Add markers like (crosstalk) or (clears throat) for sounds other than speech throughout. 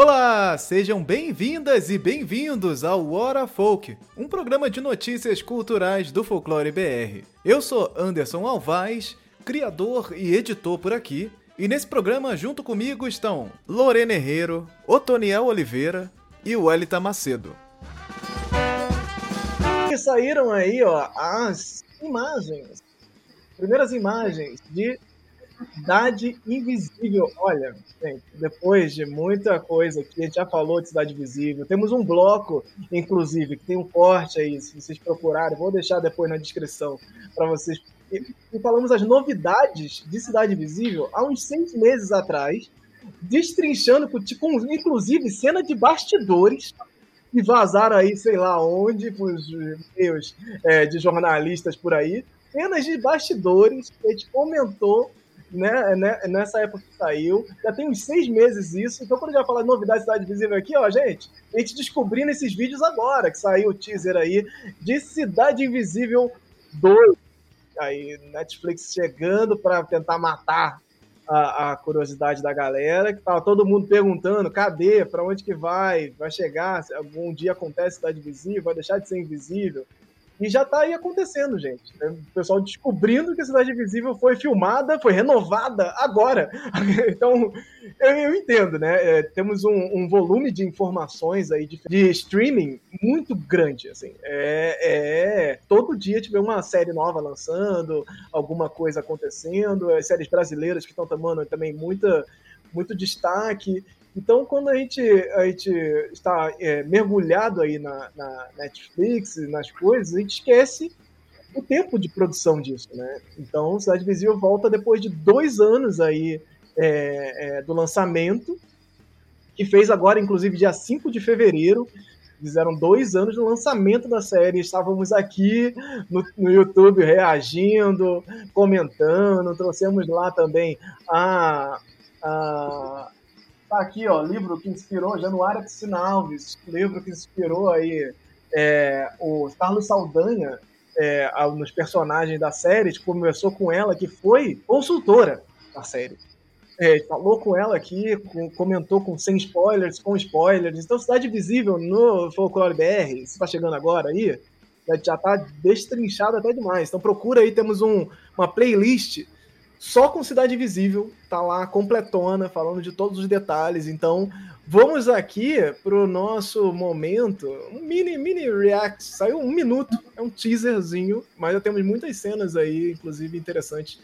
Olá, sejam bem-vindas e bem-vindos ao Hora Folk, um programa de notícias culturais do Folclore BR. Eu sou Anderson Alvaz, criador e editor por aqui, e nesse programa junto comigo estão Lorena Herrero, Otoniel Oliveira e Wellington Macedo. E saíram aí, ó, as imagens, primeiras imagens de Cidade Invisível. Olha, gente, depois de muita coisa que a gente já falou de Cidade Invisível, temos um bloco, inclusive, que tem um corte aí, se vocês procurarem, vou deixar depois na descrição para vocês. E, e falamos as novidades de Cidade Invisível há uns seis meses atrás, destrinchando, tipo, inclusive, cena de bastidores e vazaram aí, sei lá onde, os é, de jornalistas por aí, cenas de bastidores que a gente comentou né, né, nessa época que saiu. Já tem uns seis meses isso. Então, quando vai falar de novidade Cidade Visível aqui, ó, gente, a gente descobrindo esses vídeos agora, que saiu o teaser aí de Cidade Invisível 2. Aí, Netflix chegando para tentar matar a, a, curiosidade da galera, que tava todo mundo perguntando, cadê, para onde que vai, vai chegar, algum dia acontece Cidade Visível, vai deixar de ser invisível. E já tá aí acontecendo, gente. O pessoal descobrindo que a Cidade Invisível foi filmada, foi renovada agora. (laughs) Então, eu, eu entendo, né? É, temos um, um, volume de informações aí de, de streaming muito grande, assim. É, é, todo dia tiver uma série nova lançando, alguma coisa acontecendo, as séries brasileiras que estão tomando também muita, muito destaque. Então, quando a gente, a gente está é, mergulhado aí na, na, Netflix, nas coisas, a gente esquece o tempo de produção disso, né? Então, Cidade Visível volta depois de dois anos aí é, é, do lançamento, que fez agora, inclusive, dia 5 de fevereiro, fizeram dois anos do lançamento da série. Estávamos aqui no, no, YouTube reagindo, comentando, trouxemos lá também a, a, Tá aqui, ó, livro que inspirou Januária Piscina Alves, livro que inspirou aí é, o Carlos Saldanha é, nos personagens da série, tipo, começou com ela, que foi consultora da série. É, falou com ela aqui, com, comentou com sem spoilers, com spoilers. Então, Cidade Visível no Folclore BR, se tá chegando agora aí, já tá destrinchado até demais. Então procura aí, temos um, uma playlist só com Cidade Visível, tá lá completona, falando de todos os detalhes. Então, vamos aqui pro nosso momento, um mini mini react, saiu um minuto, é um teaserzinho, mas já temos muitas cenas aí, inclusive interessantes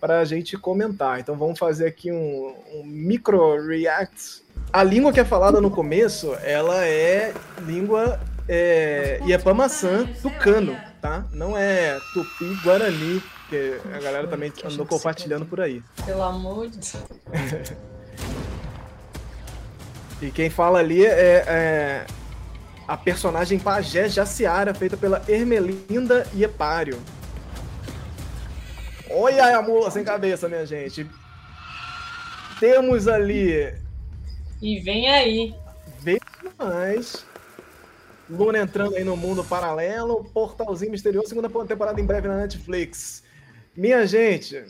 para a gente comentar. Então, vamos fazer aqui um, um micro react. A língua que é falada no começo, ela é língua é, Iapamaçã tucano, tá? Não é tupi guarani porque a galera também andou compartilhando por aí. Pelo amor de Deus. (laughs) e quem fala ali é, é, a personagem Pajé Jaciara, feita pela Ermelinda Iepário. Olha a mula sem cabeça, minha gente. Temos ali. E vem aí. Vem mais. Luna entrando aí no mundo paralelo. Portalzinho misterioso, segunda temporada em breve na Netflix. Minha gente,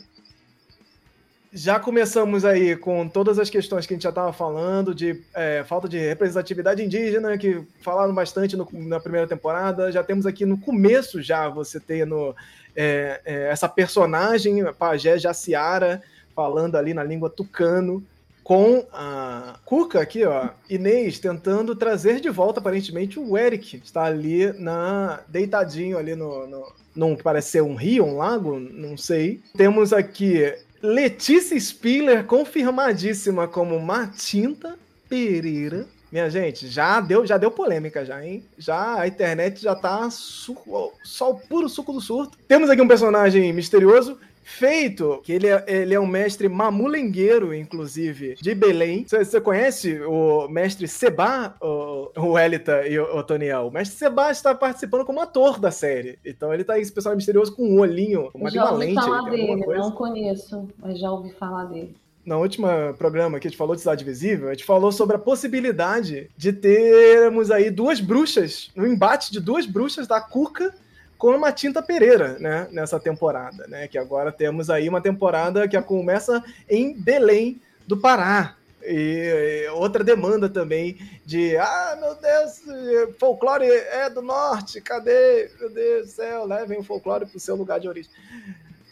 já começamos aí com todas as questões que a gente já estava falando, de é, falta de representatividade indígena, que falaram bastante no, na primeira temporada. Já temos aqui no começo já você tendo é, é, essa personagem, Pajé Jaciara, falando ali na língua tucano, com a Cuca aqui, ó, Inês, tentando trazer de volta, aparentemente, o Eric. Está ali na deitadinho ali no, no num que parece ser um rio, um lago, não sei. Temos aqui Letícia Spiller, confirmadíssima como Matinta Pereira. Minha gente, já deu, já deu polêmica já, hein? Já a internet já tá só o puro suco do surto. Temos aqui um personagem misterioso feito, que ele é, ele é um mestre mamulengueiro, inclusive, de Belém. Você conhece o mestre Seba, o, o Elita e o, o Toniel? O mestre Seba está participando como ator da série. Então ele tá esse pessoal misterioso com um olhinho, uma já ouvi falar dele, não conheço, mas já ouvi falar dele na última programa que a gente falou de Cidade Visível, a gente falou sobre a possibilidade de termos aí duas bruxas, um embate de duas bruxas da Cuca com uma Tinta Pereira, né, nessa temporada, né, que agora temos aí uma temporada que começa em Belém do Pará. E, e outra demanda também de, ah, meu Deus, folclore é do norte, cadê? Meu Deus do céu, levem o folclore para o seu lugar de origem.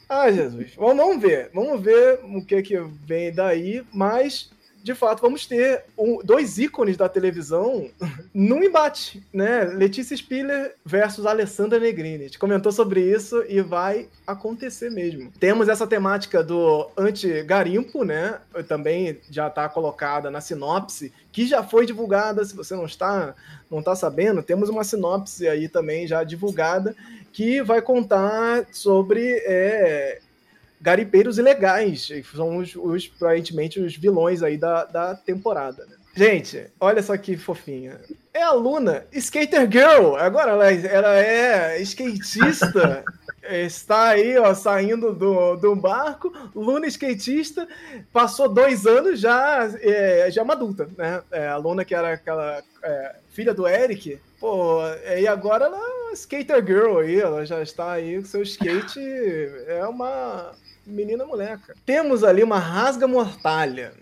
Ah, Jesus. Vamos ver. Vamos ver o que, que vem daí, mas de fato, vamos ter um, dois ícones da televisão num embate, né? Letícia Spiller versus Alessandra Negrini. A gente comentou sobre isso e vai acontecer mesmo. Temos essa temática do anti-garimpo, né? Também já está colocada na sinopse, que já foi divulgada, se você não está, não está sabendo, temos uma sinopse aí também já divulgada que vai contar sobre é, garimpeiros ilegais, que são os, os, aparentemente os vilões aí da, da temporada. Né? Gente, olha só que fofinha. É a Luna, Skater Girl. Agora ela, ela é skatista. (laughs) está aí, ó, saindo do, do barco. Luna, skatista. Passou dois anos já, é, já é uma adulta, né? É, a Luna, que era aquela é, filha do Eric. Pô, e agora ela Skater Girl aí. Ela já está aí com seu skate. É uma menina moleca. Temos ali uma rasga mortalha,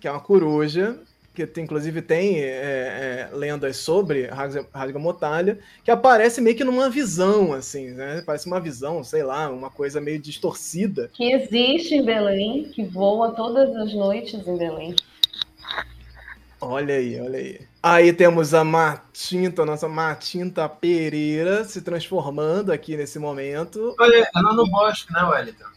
que é uma coruja, que inclusive tem é, é, lendas sobre rasga, rasga mortalha, que aparece meio que numa visão, assim, né? Parece uma visão, sei lá, uma coisa meio distorcida. Que existe em Belém, que voa todas as noites em Belém. Olha aí, olha aí. Aí temos a Matinta, nossa Matinta Pereira se transformando aqui nesse momento. Olha, ela no bosque, né, Wellington?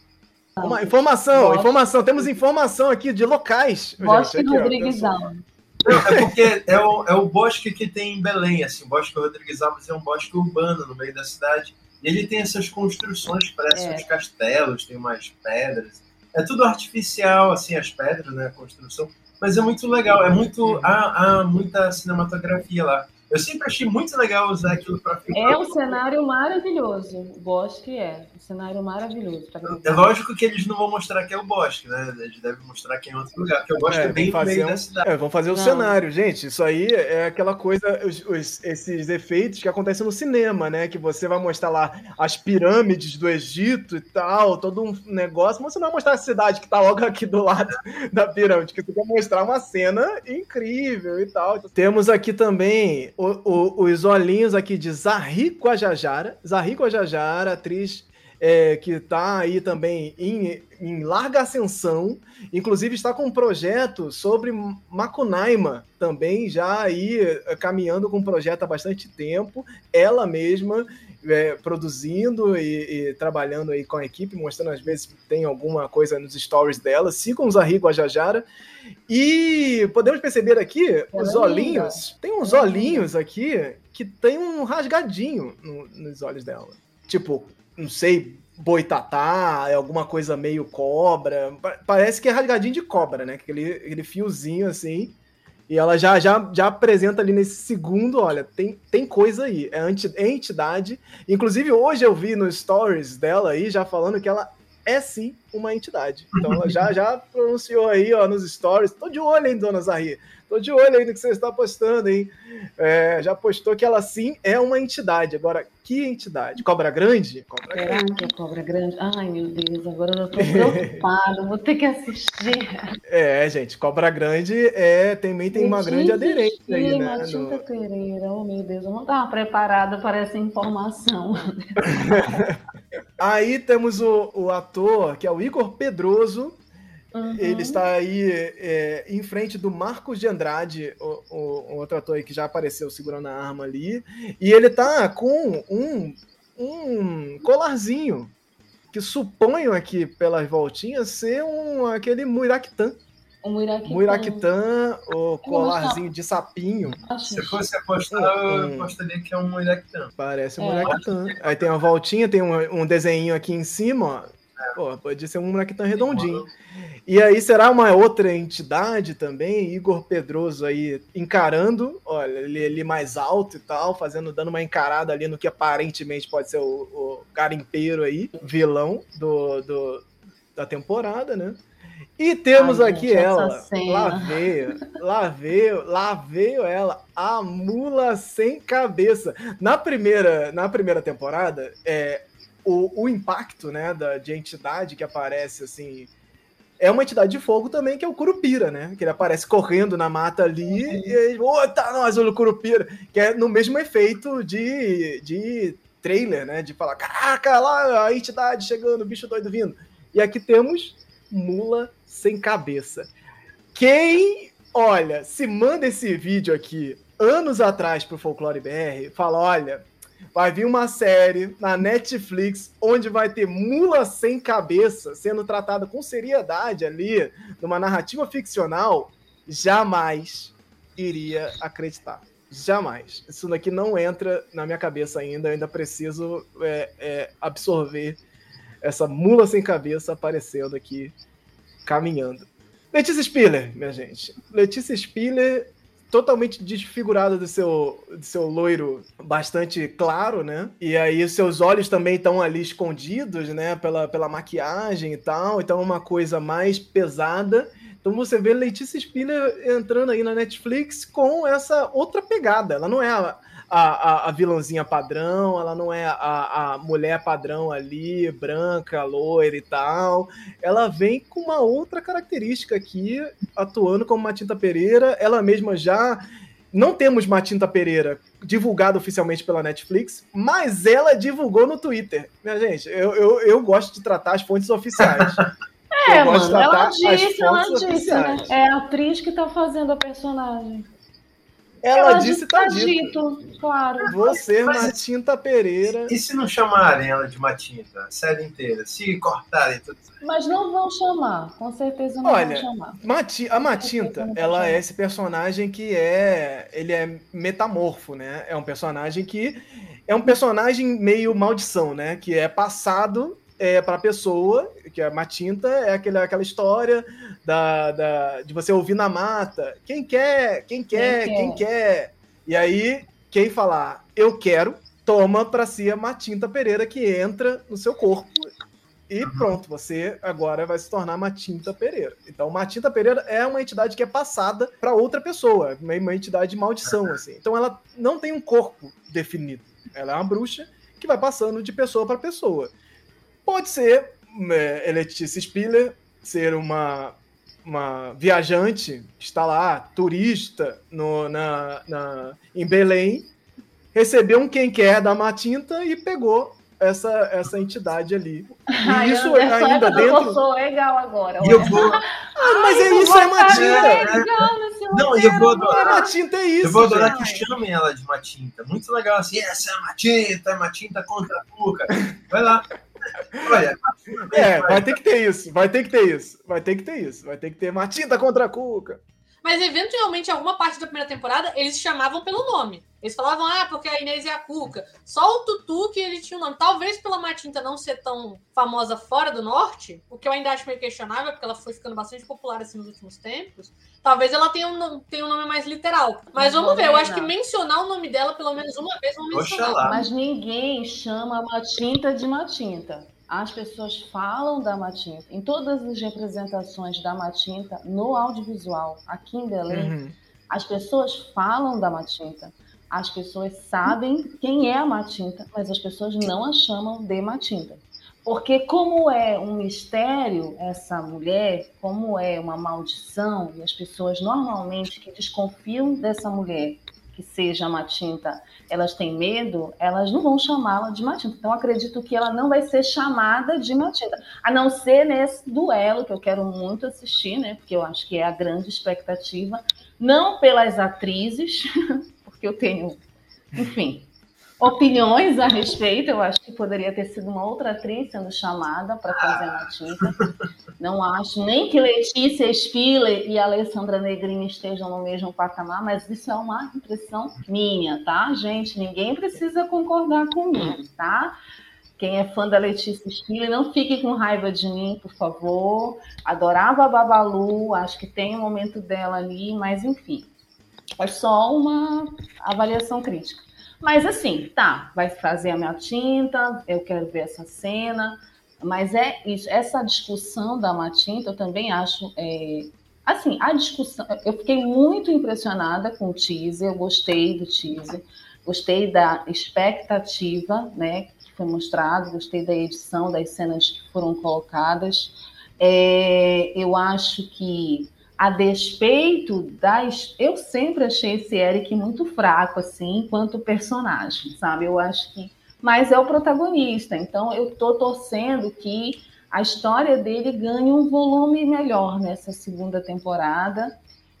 Uma informação, informação. Temos informação aqui de locais. Bosque gente, Rodrigues Alves. É porque é o, é o bosque que tem em Belém, assim, o Bosque Rodrigues Alves é um bosque urbano no meio da cidade. E ele tem essas construções que parecem é. uns castelos, tem umas pedras. É tudo artificial, assim, as pedras, né, a construção. Mas é muito legal, é muito. Há, há muita cinematografia lá. Eu sempre achei muito legal usar aquilo para filmar. É um cenário maravilhoso. O bosque é um cenário maravilhoso. É lógico que eles não vão mostrar que é o bosque, né? Eles devem mostrar que é em outro lugar, porque o bosque é, é bem fazer um, da cidade. É, vão fazer o não. cenário, gente. Isso aí é aquela coisa, os, os, esses efeitos que acontecem no cinema, né? Que você vai mostrar lá as pirâmides do Egito e tal, todo um negócio, mas você não vai mostrar a cidade que está logo aqui do lado da pirâmide, que você vai mostrar uma cena incrível e tal. Temos aqui também o, o, os olhinhos aqui de Zahri Guajajara. Zahri Guajajara, atriz é, que está aí também em, em, larga ascensão, inclusive está com um projeto sobre Macunaíma, também já aí é, caminhando com um projeto há bastante tempo, ela mesma é, produzindo e, e, trabalhando aí com a equipe, mostrando às vezes tem alguma coisa nos stories dela. Sigam os Arrigo a Jajara. E podemos perceber aqui é os olhinhos. Tem uns olhinhos aqui que tem um rasgadinho no, nos olhos dela. Tipo, não sei, boitatá, é alguma coisa meio cobra. Parece que é rasgadinho de cobra, né? Aquele, aquele fiozinho assim. E ela já, já, já apresenta ali nesse segundo, olha, tem, tem coisa aí, é, anti, é entidade. Inclusive, hoje eu vi nos stories dela aí, já falando que ela é sim uma entidade. Então ela já, (laughs) já pronunciou aí, ó, nos stories. Tô de olho, hein, dona Zahri? Tô de olho aí no que você está postando, hein? É, já postou que ela sim é uma entidade. Agora, que entidade? Cobra grande? Cobra Será grande. que é cobra grande? Ai, meu Deus, agora eu tô preocupado, vou ter que assistir. É, gente, cobra grande é, também tem uma grande aderente aí, né? Matilda no... Pereira, oh meu Deus, eu não estava preparada para essa informação. (laughs) aí temos o, o ator, que é o Igor Pedroso, Uhum. Ele está aí é, em frente do Marcos de Andrade, o, o, o, outro ator aí que já apareceu segurando a arma ali. E ele está com um, um colarzinho que suponho aqui pelas voltinhas ser um, aquele Muiraquitã. O o colarzinho de sapinho. Se fosse apostar, eu apostaria que é um Muiraquitã. Parece um é. Aí tem uma voltinha, tem um, um desenho aqui em cima, ó Pô, pode ser um moleque tão redondinho. E aí será uma outra entidade também, Igor Pedroso aí encarando, olha, ele ali mais alto e tal, fazendo, dando uma encarada ali no que aparentemente pode ser o, o garimpeiro aí, vilão do, do, da temporada, né? E temos Ai, aqui gente, ela, lá veio, lá veio, lá veio ela, a mula sem cabeça. Na primeira, na primeira temporada, é, o, o impacto né, da, de entidade que aparece assim é uma entidade de fogo também, que é o Curupira, né? Que ele aparece correndo na mata ali uhum. e aí, ô, tá nós, o Curupira, que é no mesmo efeito de, de trailer, né? De falar, caraca, lá a entidade chegando, o bicho doido vindo. E aqui temos Mula Sem Cabeça. Quem, olha, se manda esse vídeo aqui anos atrás pro Folclore BR, fala, olha, vai vir uma série na Netflix onde vai ter mula sem cabeça sendo tratada com seriedade ali, numa narrativa ficcional, jamais iria acreditar. Jamais. Isso daqui não entra na minha cabeça ainda. Eu ainda preciso é, é, absorver essa mula sem cabeça aparecendo aqui, caminhando. Letícia Spiller, minha gente. Letícia Spiller totalmente desfigurada do seu, do seu loiro bastante claro, né? E aí os seus olhos também estão ali escondidos, né? Pela, pela maquiagem e tal. Então é uma coisa mais pesada. Então você vê Letícia Spiller entrando aí na Netflix com essa outra pegada. Ela não é a, a, a, vilãzinha padrão, ela não é a, a mulher padrão ali, branca, loira e tal. Ela vem com uma outra característica aqui, atuando como Matinta Pereira. Ela mesma já. Não temos Matinta Pereira divulgado oficialmente pela Netflix, mas ela divulgou no Twitter. Minha gente, eu, eu, eu gosto de tratar as fontes oficiais. (laughs) É, mano, ela disse, ela disse, né? É a atriz que tá fazendo a personagem. Ela, ela disse tá dito. dito. Claro. Você, Mas, Matinta Pereira. E se não chamarem ela de Matinta, a série inteira? Se cortarem tudo Mas não vão chamar, com certeza não Olha, vão chamar. Mati, a Matinta, ela é esse personagem que é. Ele é metamorfo, né? É um personagem que. É um personagem meio maldição, né? Que é passado é, para a pessoa, que é Matinta, é aquela, aquela história da, da, de você ouvir na mata. Quem quer? Quem quer? Quem, quem quer? quer? E aí, quem falar eu quero, toma para si a Matinta Pereira que entra no seu corpo. E uhum. pronto, você agora vai se tornar Matinta Pereira. Então, Matinta Pereira é uma entidade que é passada para outra pessoa, uma entidade de maldição, assim. Então, ela não tem um corpo definido. Ela é uma bruxa que vai passando de pessoa para pessoa. Pode ser é, Letícia Spiller ser uma, uma viajante que está lá, turista, no, na, na, em Belém, recebeu um quem quer da Matinta e pegou essa, essa entidade ali. E Ai, isso ainda dentro. sou legal agora. E eu vou. Ah, mas Ai, é isso, é Matinta. Legal Não, eu vou adorar. Matinta é isso. Eu vou adorar gente. que chamem ela de Matinta. Muito legal assim. Essa é a Matinta, Matinta contra a Cuca. Vai lá. Olha, é, vai ter que ter isso, vai ter que ter isso, vai ter que ter isso, vai ter que ter Matinta contra a Cuca. Mas eventualmente, alguma parte da primeira temporada, eles chamavam pelo nome. Eles falavam, ah, porque a Inês e a Cuca. Só o Tutu que ele tinha o um nome. Talvez pela Matinta não ser tão famosa fora do norte, o que eu ainda acho meio questionável, porque ela foi ficando bastante popular assim nos últimos tempos. Talvez ela tenha um, tenha um nome mais literal. Mas vamos ver, eu acho que mencionar o nome dela pelo menos uma vez vamos mencionar. Mas ninguém chama a Matinta de Matinta. As pessoas falam da Matinta. Em todas as representações da Matinta no audiovisual, aqui em Belém, uhum. as pessoas falam da Matinta. As pessoas sabem quem é a Matinta, mas as pessoas não a chamam de Matinta. Porque como é um mistério essa mulher, como é uma maldição, e as pessoas normalmente que desconfiam dessa mulher que seja Matinta, elas têm medo, elas não vão chamá-la de Matinta. Então acredito que ela não vai ser chamada de Matinta, a não ser nesse duelo que eu quero muito assistir, né? Porque eu acho que é a grande expectativa, não pelas atrizes, (laughs) porque eu tenho, enfim, opiniões a respeito. Eu acho que poderia ter sido uma outra atriz sendo chamada para fazer Matinta. Não acho nem que Letícia Spiller e Alessandra Negrini estejam no mesmo patamar, mas isso é uma impressão minha, tá, gente? Ninguém precisa concordar comigo, tá? Quem é fã da Letícia Spiller, não fique com raiva de mim, por favor. Adorava a Babalu, acho que tem um momento dela ali, mas enfim. É só uma avaliação crítica. Mas assim, tá, vai fazer a minha tinta, eu quero ver essa cena. Mas é isso, essa discussão da Matinta, eu também acho. É, assim, a discussão. Eu fiquei muito impressionada com o teaser, eu gostei do teaser, gostei da expectativa, né, que foi mostrado, gostei da edição, das cenas que foram colocadas. É, eu acho que, a despeito das. Eu sempre achei esse Eric muito fraco, assim, enquanto personagem, sabe? Eu acho que. Mas é o protagonista, então eu tô torcendo que a história dele ganhe um volume melhor nessa segunda temporada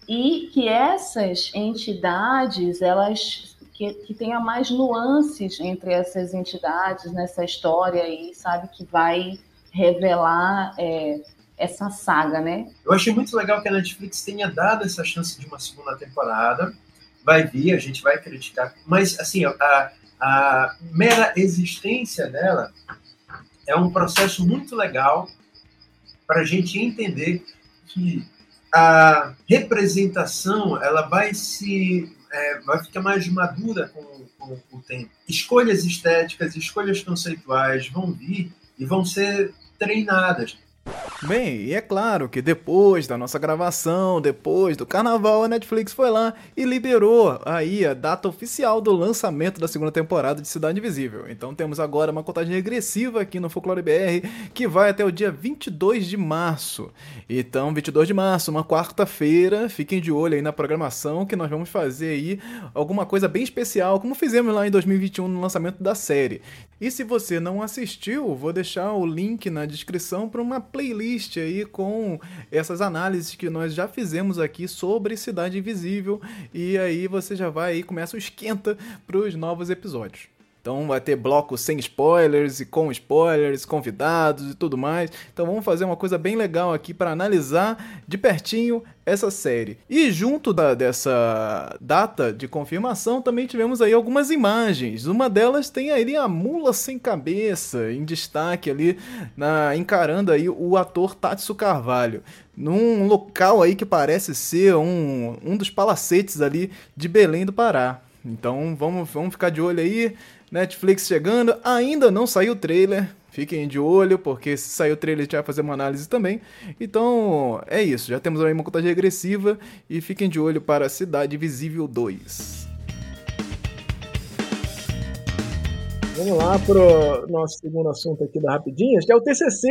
e que essas entidades elas que, que tenha mais nuances entre essas entidades nessa história aí, sabe, que vai revelar é, essa saga, né? Eu achei muito legal que a Netflix tenha dado essa chance de uma segunda temporada. Vai vir, a gente vai criticar, mas assim, a, a mera existência dela é um processo muito legal para a gente entender que a representação ela vai se é, vai ficar mais madura com, com, o tempo. Escolhas estéticas, escolhas conceituais vão vir e vão ser treinadas. Bem, e é claro que depois da nossa gravação, depois do carnaval, a Netflix foi lá e liberou aí a data oficial do lançamento da segunda temporada de Cidade Invisível. Então temos agora uma contagem regressiva aqui no Folclore BR que vai até o dia 22 de março. Então, 22 de março, uma quarta-feira, fiquem de olho aí na programação que nós vamos fazer aí alguma coisa bem especial, como fizemos lá em 2021 no lançamento da série. E se você não assistiu, vou deixar o link na descrição para uma playlist aí com essas análises que nós já fizemos aqui sobre Cidade Invisível. E aí você já vai aí, começa o esquenta para os novos episódios. Então vai ter bloco sem spoilers e com spoilers, convidados e tudo mais. Então vamos fazer uma coisa bem legal aqui para analisar de pertinho essa série. E junto da, dessa data de confirmação também tivemos aí algumas imagens. Uma delas tem aí a mula sem cabeça em destaque ali, na, encarando aí o ator Tatsu Carvalho. Num local aí que parece ser um, um dos palacetes ali de Belém do Pará. Então vamos, vamos ficar de olho aí. Netflix chegando, ainda não saiu o trailer. Fiquem de olho, porque se sair o trailer a gente vai fazer uma análise também. Então, é isso. Já temos aí uma contagem regressiva e fiquem de olho para Cidade Visível 2. Vamos lá para o nosso segundo assunto aqui da Rapidinhas, que é o TCC,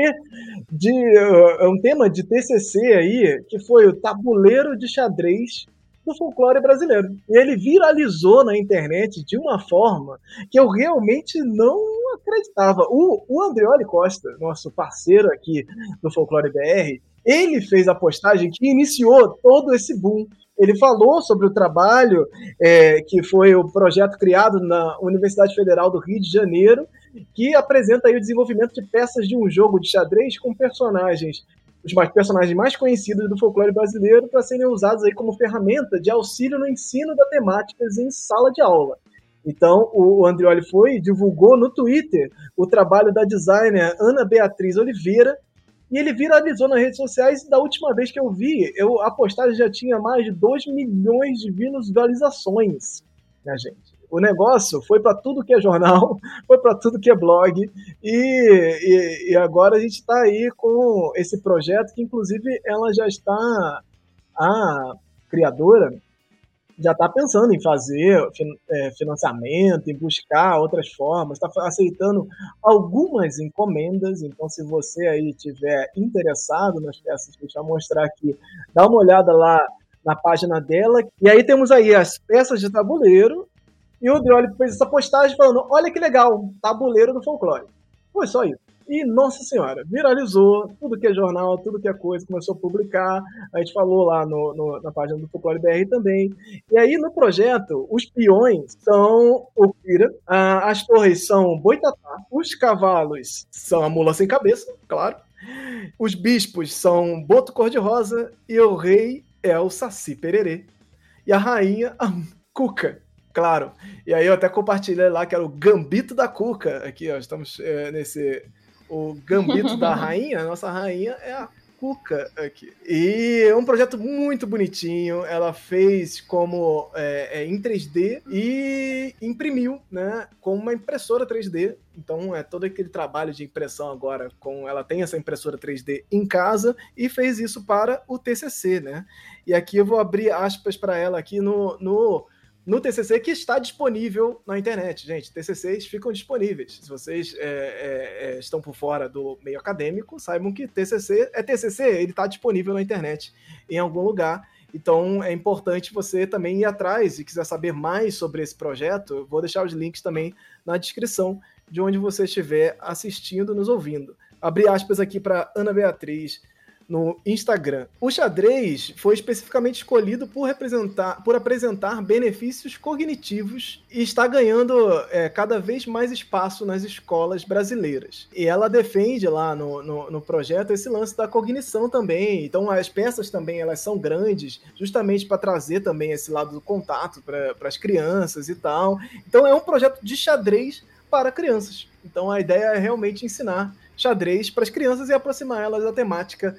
de, uh, é um tema de TCC aí, que foi o tabuleiro de xadrez do folclore brasileiro. E ele viralizou na internet de uma forma que eu realmente não acreditava. O, o Andreoli Costa, nosso parceiro aqui do Folclore BR, ele fez a postagem que iniciou todo esse boom. Ele falou sobre o trabalho é, que foi o projeto criado na Universidade Federal do Rio de Janeiro, que apresenta o desenvolvimento de peças de um jogo de xadrez com personagens os personagens mais conhecidos do folclore brasileiro para serem usados aí como ferramenta de auxílio no ensino da temáticas em sala de aula. Então, o Andrioli foi divulgou no Twitter o trabalho da designer Ana Beatriz Oliveira, e ele viralizou nas redes sociais. E da última vez que eu vi, eu, a postagem já tinha mais de 2 milhões de visualizações, né, gente? O negócio foi para tudo que é jornal, (laughs) foi para tudo que é blog, e, e, e agora a gente está aí com esse projeto que, inclusive, ela já está, a criadora já está pensando em fazer é, financiamento, em buscar outras formas, está aceitando algumas encomendas. Então, se você aí tiver interessado nas peças que gente vai mostrar aqui, dá uma olhada lá na página dela. E aí temos aí as peças de tabuleiro e o Drioli fez essa postagem falando: olha que legal, tabuleiro do folclore. Foi só isso. E, nossa senhora, viralizou, tudo que é jornal, tudo que é coisa, começou a publicar. A gente falou lá no, no, na página do Folclore BR também. E aí, no projeto, os peões são o Kira, as torres são Boitatá, os cavalos são a mula sem cabeça, claro. Os bispos são Boto Cor-de-Rosa e o rei é o Saci Pererê. E a rainha, a Cuca. Claro. E aí eu até compartilhei lá que era o Gambito da Cuca. Aqui, ó, estamos é, nesse. O Gambito da (laughs) Rainha. Nossa rainha é a Cuca aqui. E é um projeto muito bonitinho. Ela fez como é, é, em 3D e imprimiu, né? Com uma impressora 3D. Então é todo aquele trabalho de impressão agora. com Ela tem essa impressora 3D em casa e fez isso para o TCC, né? E aqui eu vou abrir aspas para ela aqui no, no no TCC que está disponível na internet. Gente, TCCs ficam disponíveis. Se vocês é, é, é, estão por fora do meio acadêmico, saibam que TCC é TCC, ele está disponível na internet em algum lugar. Então é importante você também ir atrás e quiser saber mais sobre esse projeto, vou deixar os links também na descrição de onde você estiver assistindo, nos ouvindo. Abri aspas aqui para Ana Beatriz no Instagram. O xadrez foi especificamente escolhido por, representar, por apresentar benefícios cognitivos e está ganhando é, cada vez mais espaço nas escolas brasileiras. E ela defende lá no, no, no, projeto esse lance da cognição também. Então as peças também elas são grandes, justamente para trazer também esse lado do contato para as crianças e tal. Então é um projeto de xadrez para crianças. Então a ideia é realmente ensinar xadrez para as crianças e aproximar elas da temática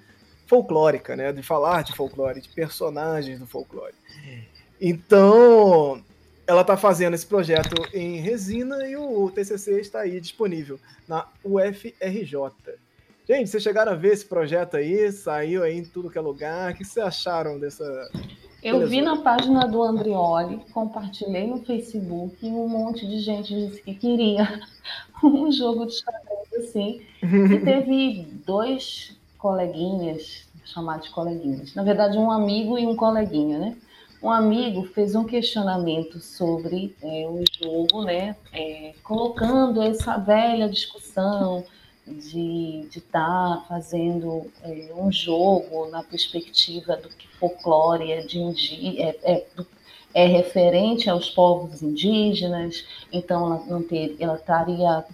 folclórica, né? De falar de folclore, de personagens do folclore. Então, ela está fazendo esse projeto em resina e o TCC está aí disponível na UFRJ. Gente, vocês chegaram a ver esse projeto aí? Saiu aí em tudo que é lugar. O que vocês acharam dessa. Eu vi na página do Andrioli, compartilhei no Facebook e um monte de gente disse que queria (laughs) um jogo de xadrez assim. (laughs) E teve dois coleguinhas, chamar de coleguinhas, na verdade um amigo e um coleguinha, né? Um amigo fez um questionamento sobre é, o jogo, né? É, colocando essa velha discussão de estar tá fazendo é, um jogo na perspectiva do que folclore é, de, é, é, do é referente aos povos indígenas, então ela, não ter, ela estaria,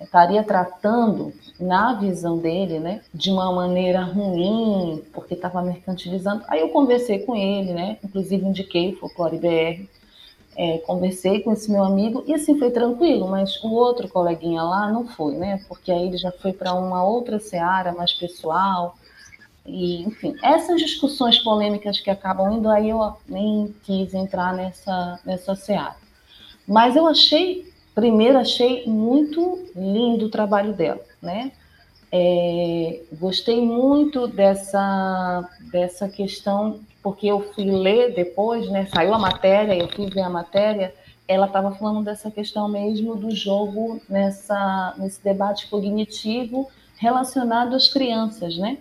estaria tratando, na visão dele, né, de uma maneira ruim, porque estava mercantilizando. Aí eu conversei com ele, né, inclusive indiquei o Folclore BR, é, conversei com esse meu amigo e assim foi tranquilo, mas o outro coleguinha lá não foi, né, porque aí ele já foi para uma outra seara mais pessoal, e, enfim, essas discussões polêmicas que acabam indo, aí eu nem quis entrar nessa, nessa seara. Mas eu achei, primeiro, achei muito lindo o trabalho dela, né? É, gostei muito dessa, dessa questão, porque eu fui ler depois, né? Saiu a matéria, eu fui ver a matéria, ela estava falando dessa questão mesmo do jogo nessa, nesse debate cognitivo relacionado às crianças, né?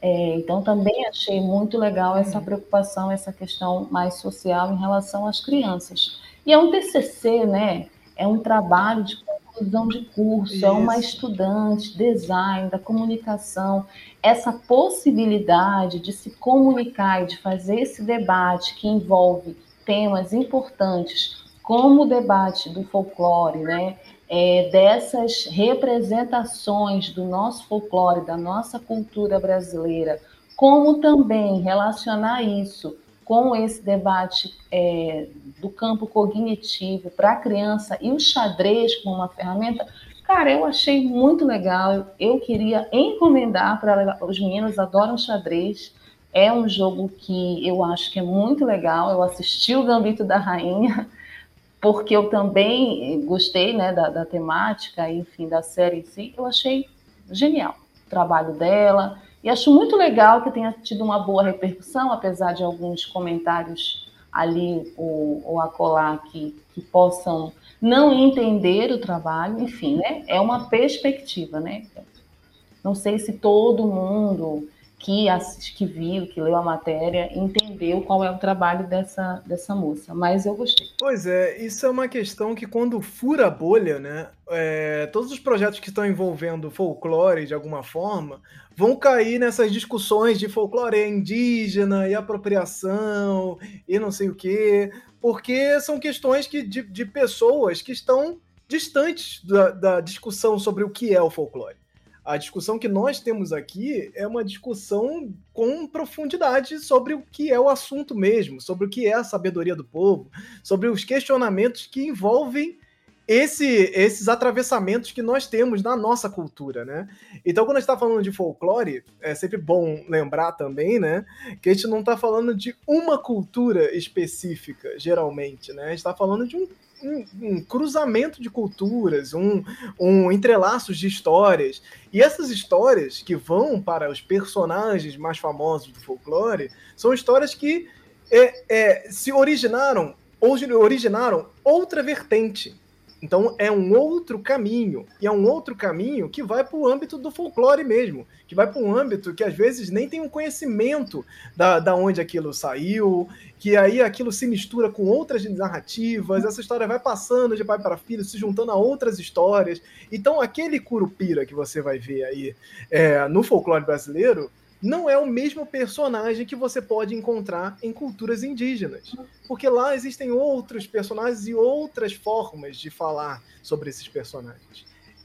É, então, também achei muito legal essa preocupação, essa questão mais social em relação às crianças. E é um TCC, né? É um trabalho de conclusão de curso, Isso. é uma estudante, design, da comunicação. Essa possibilidade de se comunicar e de fazer esse debate que envolve temas importantes, como o debate do folclore, né? é, dessas representações do nosso folclore, da nossa cultura brasileira, como também relacionar isso com esse debate é, do campo cognitivo para a criança e o xadrez como uma ferramenta, cara, eu achei muito legal. Eu queria encomendar para os meninos adoram xadrez. É um jogo que eu acho que é muito legal. Eu assisti o Gambito da Rainha (laughs) porque eu também gostei né, da, da temática, enfim, da série em si, eu achei genial o trabalho dela. E acho muito legal que tenha tido uma boa repercussão, apesar de alguns comentários ali ou, ou acolá que, que possam não entender o trabalho, enfim, né? É uma perspectiva, né? Não sei se todo mundo que, que viu, que leu a matéria, entendeu qual é o trabalho dessa, dessa moça. Mas eu gostei. Pois é, isso é uma questão que quando fura a bolha, né? É, todos os projetos que estão envolvendo folclore de alguma forma vão cair nessas discussões de folclore indígena e apropriação e não sei o quê, porque são questões que, de, de pessoas que estão distantes da, da discussão sobre o que é o folclore. A discussão que nós temos aqui é uma discussão com profundidade sobre o que é o assunto mesmo, sobre o que é a sabedoria do povo, sobre os questionamentos que envolvem esse, esses atravessamentos que nós temos na nossa cultura, né? Então, quando a gente está falando de folclore, é sempre bom lembrar também, né, que a gente não está falando de uma cultura específica, geralmente, né? A gente está falando de um um, um, cruzamento de culturas, um, um entrelaços de histórias. E essas histórias que vão para os personagens mais famosos do folclore são histórias que é, é, se originaram originaram outra vertente. Então é um outro caminho, e é um outro caminho que vai para o âmbito do folclore mesmo, que vai para um âmbito que às vezes nem tem um conhecimento da, da onde aquilo saiu, que aí aquilo se mistura com outras narrativas, essa história vai passando de pai para filho, se juntando a outras histórias. Então aquele curupira que você vai ver aí é, no folclore brasileiro não é o mesmo personagem que você pode encontrar em culturas indígenas. Porque lá existem outros personagens e outras formas de falar sobre esses personagens.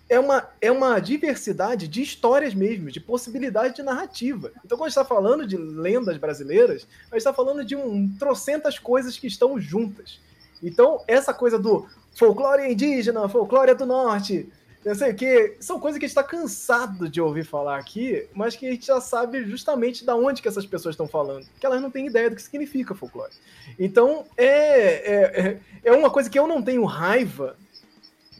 É uma, é uma diversidade de histórias mesmo, de possibilidade de narrativa. Então, quando a gente está falando de lendas brasileiras, a gente está falando de um trocentas coisas que estão juntas. Então, essa coisa do folclore indígena, folclore do norte, eu sei que são coisas que a gente está cansado de ouvir falar aqui, mas que a gente já sabe justamente da onde que essas pessoas estão falando, que elas não têm ideia do que significa folclore. Então é, é, é, é uma coisa que eu não tenho raiva.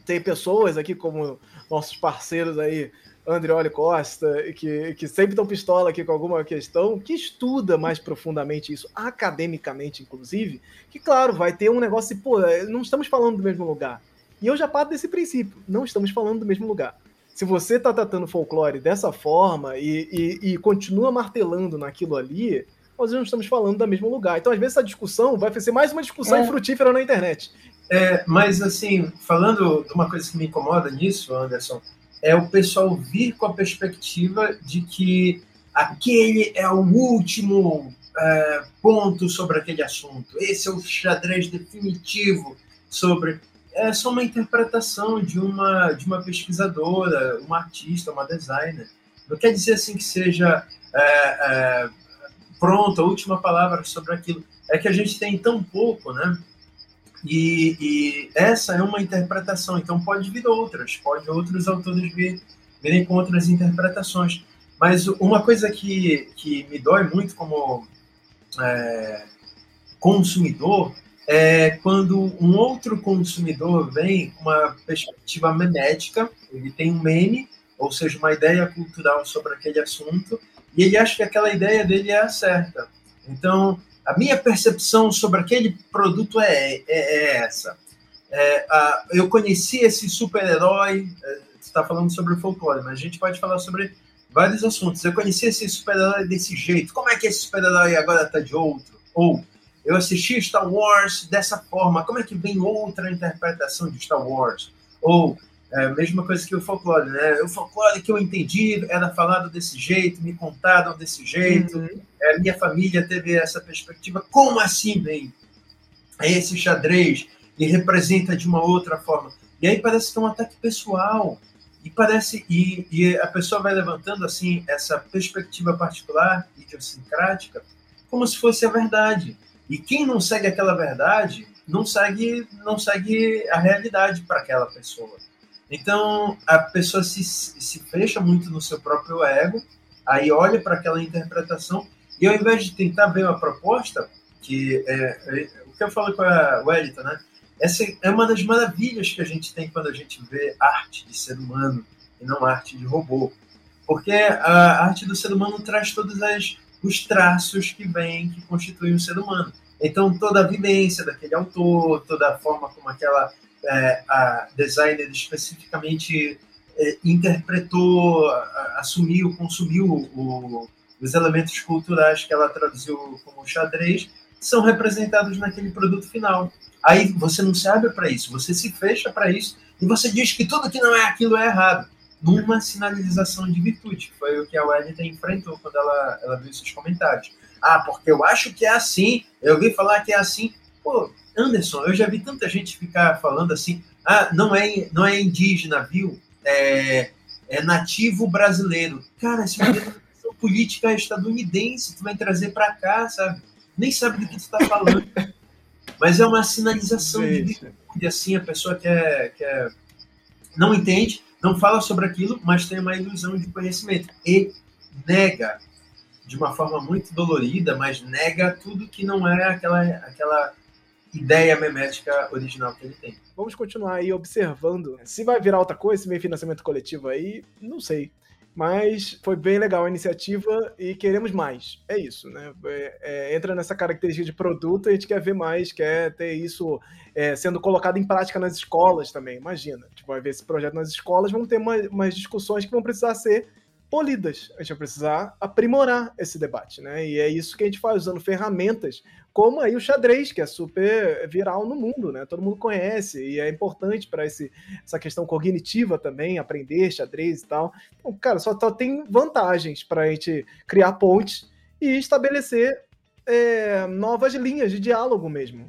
Tem pessoas aqui como nossos parceiros aí, Andrioli Costa, que, que sempre estão pistola aqui com alguma questão, que estuda mais profundamente isso, academicamente, inclusive, que, claro, vai ter um negócio, pô, não estamos falando do mesmo lugar. E eu já parto desse princípio, não estamos falando do mesmo lugar. Se você está tratando folclore dessa forma e, e, e, continua martelando naquilo ali, nós não estamos falando do mesmo lugar. Então, às vezes, essa discussão vai ser mais uma discussão é. frutífera na internet. É, mas, assim, falando de uma coisa que me incomoda nisso, Anderson, é o pessoal vir com a perspectiva de que aquele é o último é, ponto sobre aquele assunto, esse é o xadrez definitivo sobre é só uma interpretação de uma, de uma pesquisadora, uma artista, uma designer. Não quer dizer assim que seja é, é, pronta, a última palavra sobre aquilo. É que a gente tem tão pouco, né? E, e essa é uma interpretação, então pode vir outras, pode outros autores vir, virem com outras interpretações. Mas uma coisa que, que me dói muito como é, consumidor é quando um outro consumidor vem com uma perspectiva memética, ele tem um meme, ou seja, uma ideia cultural sobre aquele assunto, e ele acha que aquela ideia dele é a certa. Então, a minha percepção sobre aquele produto é, é, é essa. É, a, eu conheci esse super-herói, é, você está falando sobre o folclore, mas a gente pode falar sobre vários assuntos. Eu conheci esse super-herói desse jeito, como é que esse super-herói agora está de outro? Ou eu assisti Star Wars dessa forma, como é que vem outra interpretação de Star Wars? Ou é, mesma coisa que o folclore, né? O folclore que eu entendi era falado desse jeito, me contaram desse jeito, uhum. é, minha família teve essa perspectiva. Como assim vem esse xadrez e representa de uma outra forma? E aí parece que é um ataque pessoal. E parece e, e a pessoa vai levantando assim essa perspectiva particular, idiosincrática, como se fosse a verdade. E quem não segue aquela verdade não segue, não segue a realidade para aquela pessoa. Então a pessoa se, se fecha muito no seu próprio ego, aí olha para aquela interpretação e ao invés de tentar ver uma proposta, que é, é o que eu falo com a Wellington, né? Essa é uma das maravilhas que a gente tem quando a gente vê arte de ser humano e não arte de robô. Porque a arte do ser humano traz todos as, os traços que vêm, que constituem o ser humano. Então, toda a vivência daquele autor, toda a forma como aquela é, a designer especificamente é, interpretou, assumiu, consumiu o, os elementos culturais que ela traduziu como xadrez, são representados naquele produto final. Aí você não se abre para isso, você se fecha para isso e você diz que tudo que não é aquilo é errado, numa sinalização de virtude. Foi o que a Wellington enfrentou quando ela, ela viu esses comentários. Ah, porque eu acho que é assim, eu ouvi falar que é assim. Pô, Anderson, eu já vi tanta gente ficar falando assim, ah, não é, não é indígena, viu? É, é nativo brasileiro. Cara, isso é uma política estadunidense, tu vai trazer para cá, sabe? Nem sabe do que tu está falando. Mas é uma sinalização de virtude, assim, a pessoa quer, quer não entende, não fala sobre aquilo, mas tem uma ilusão de conhecimento e nega de uma forma muito dolorida, mas nega tudo que não é aquela, aquela ideia memética original que ele tem. Vamos continuar aí observando. Se vai virar outra coisa, se vem financiamento coletivo aí, não sei. Mas foi bem legal a iniciativa e queremos mais. É isso, né? É, é, entra nessa característica de produto, a gente quer ver mais, quer ter isso é, sendo colocado em prática nas escolas também. Imagina, tipo, vai ver esse projeto nas escolas, vão ter uma, umas discussões que vão precisar ser polidas. A gente vai precisar aprimorar esse debate, né? E é isso que a gente faz usando ferramentas como aí o xadrez, que é super viral no mundo, né? Todo mundo conhece e é importante para essa questão cognitiva também, aprender xadrez e tal. Então, cara, só, só tem vantagens para a gente criar pontes e estabelecer é, novas linhas de diálogo mesmo.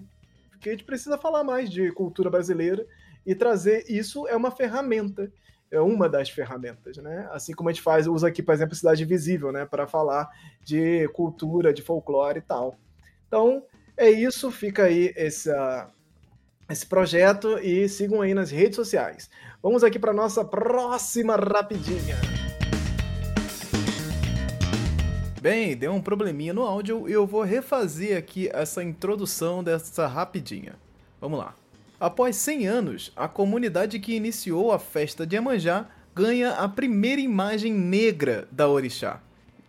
Porque a gente precisa falar mais de cultura brasileira e trazer isso é uma ferramenta é uma das ferramentas, né? Assim como a gente faz, usa aqui, por exemplo, Cidade Visível, né, para falar de cultura, de folclore e tal. Então, é isso, fica aí essa, esse projeto e sigam aí nas redes sociais. Vamos aqui para nossa próxima rapidinha. Bem, deu um probleminha no áudio e eu vou refazer aqui essa introdução dessa rapidinha. Vamos lá. Após 100 anos, a comunidade que iniciou a festa de Iemanjá ganha a primeira imagem negra da orixá.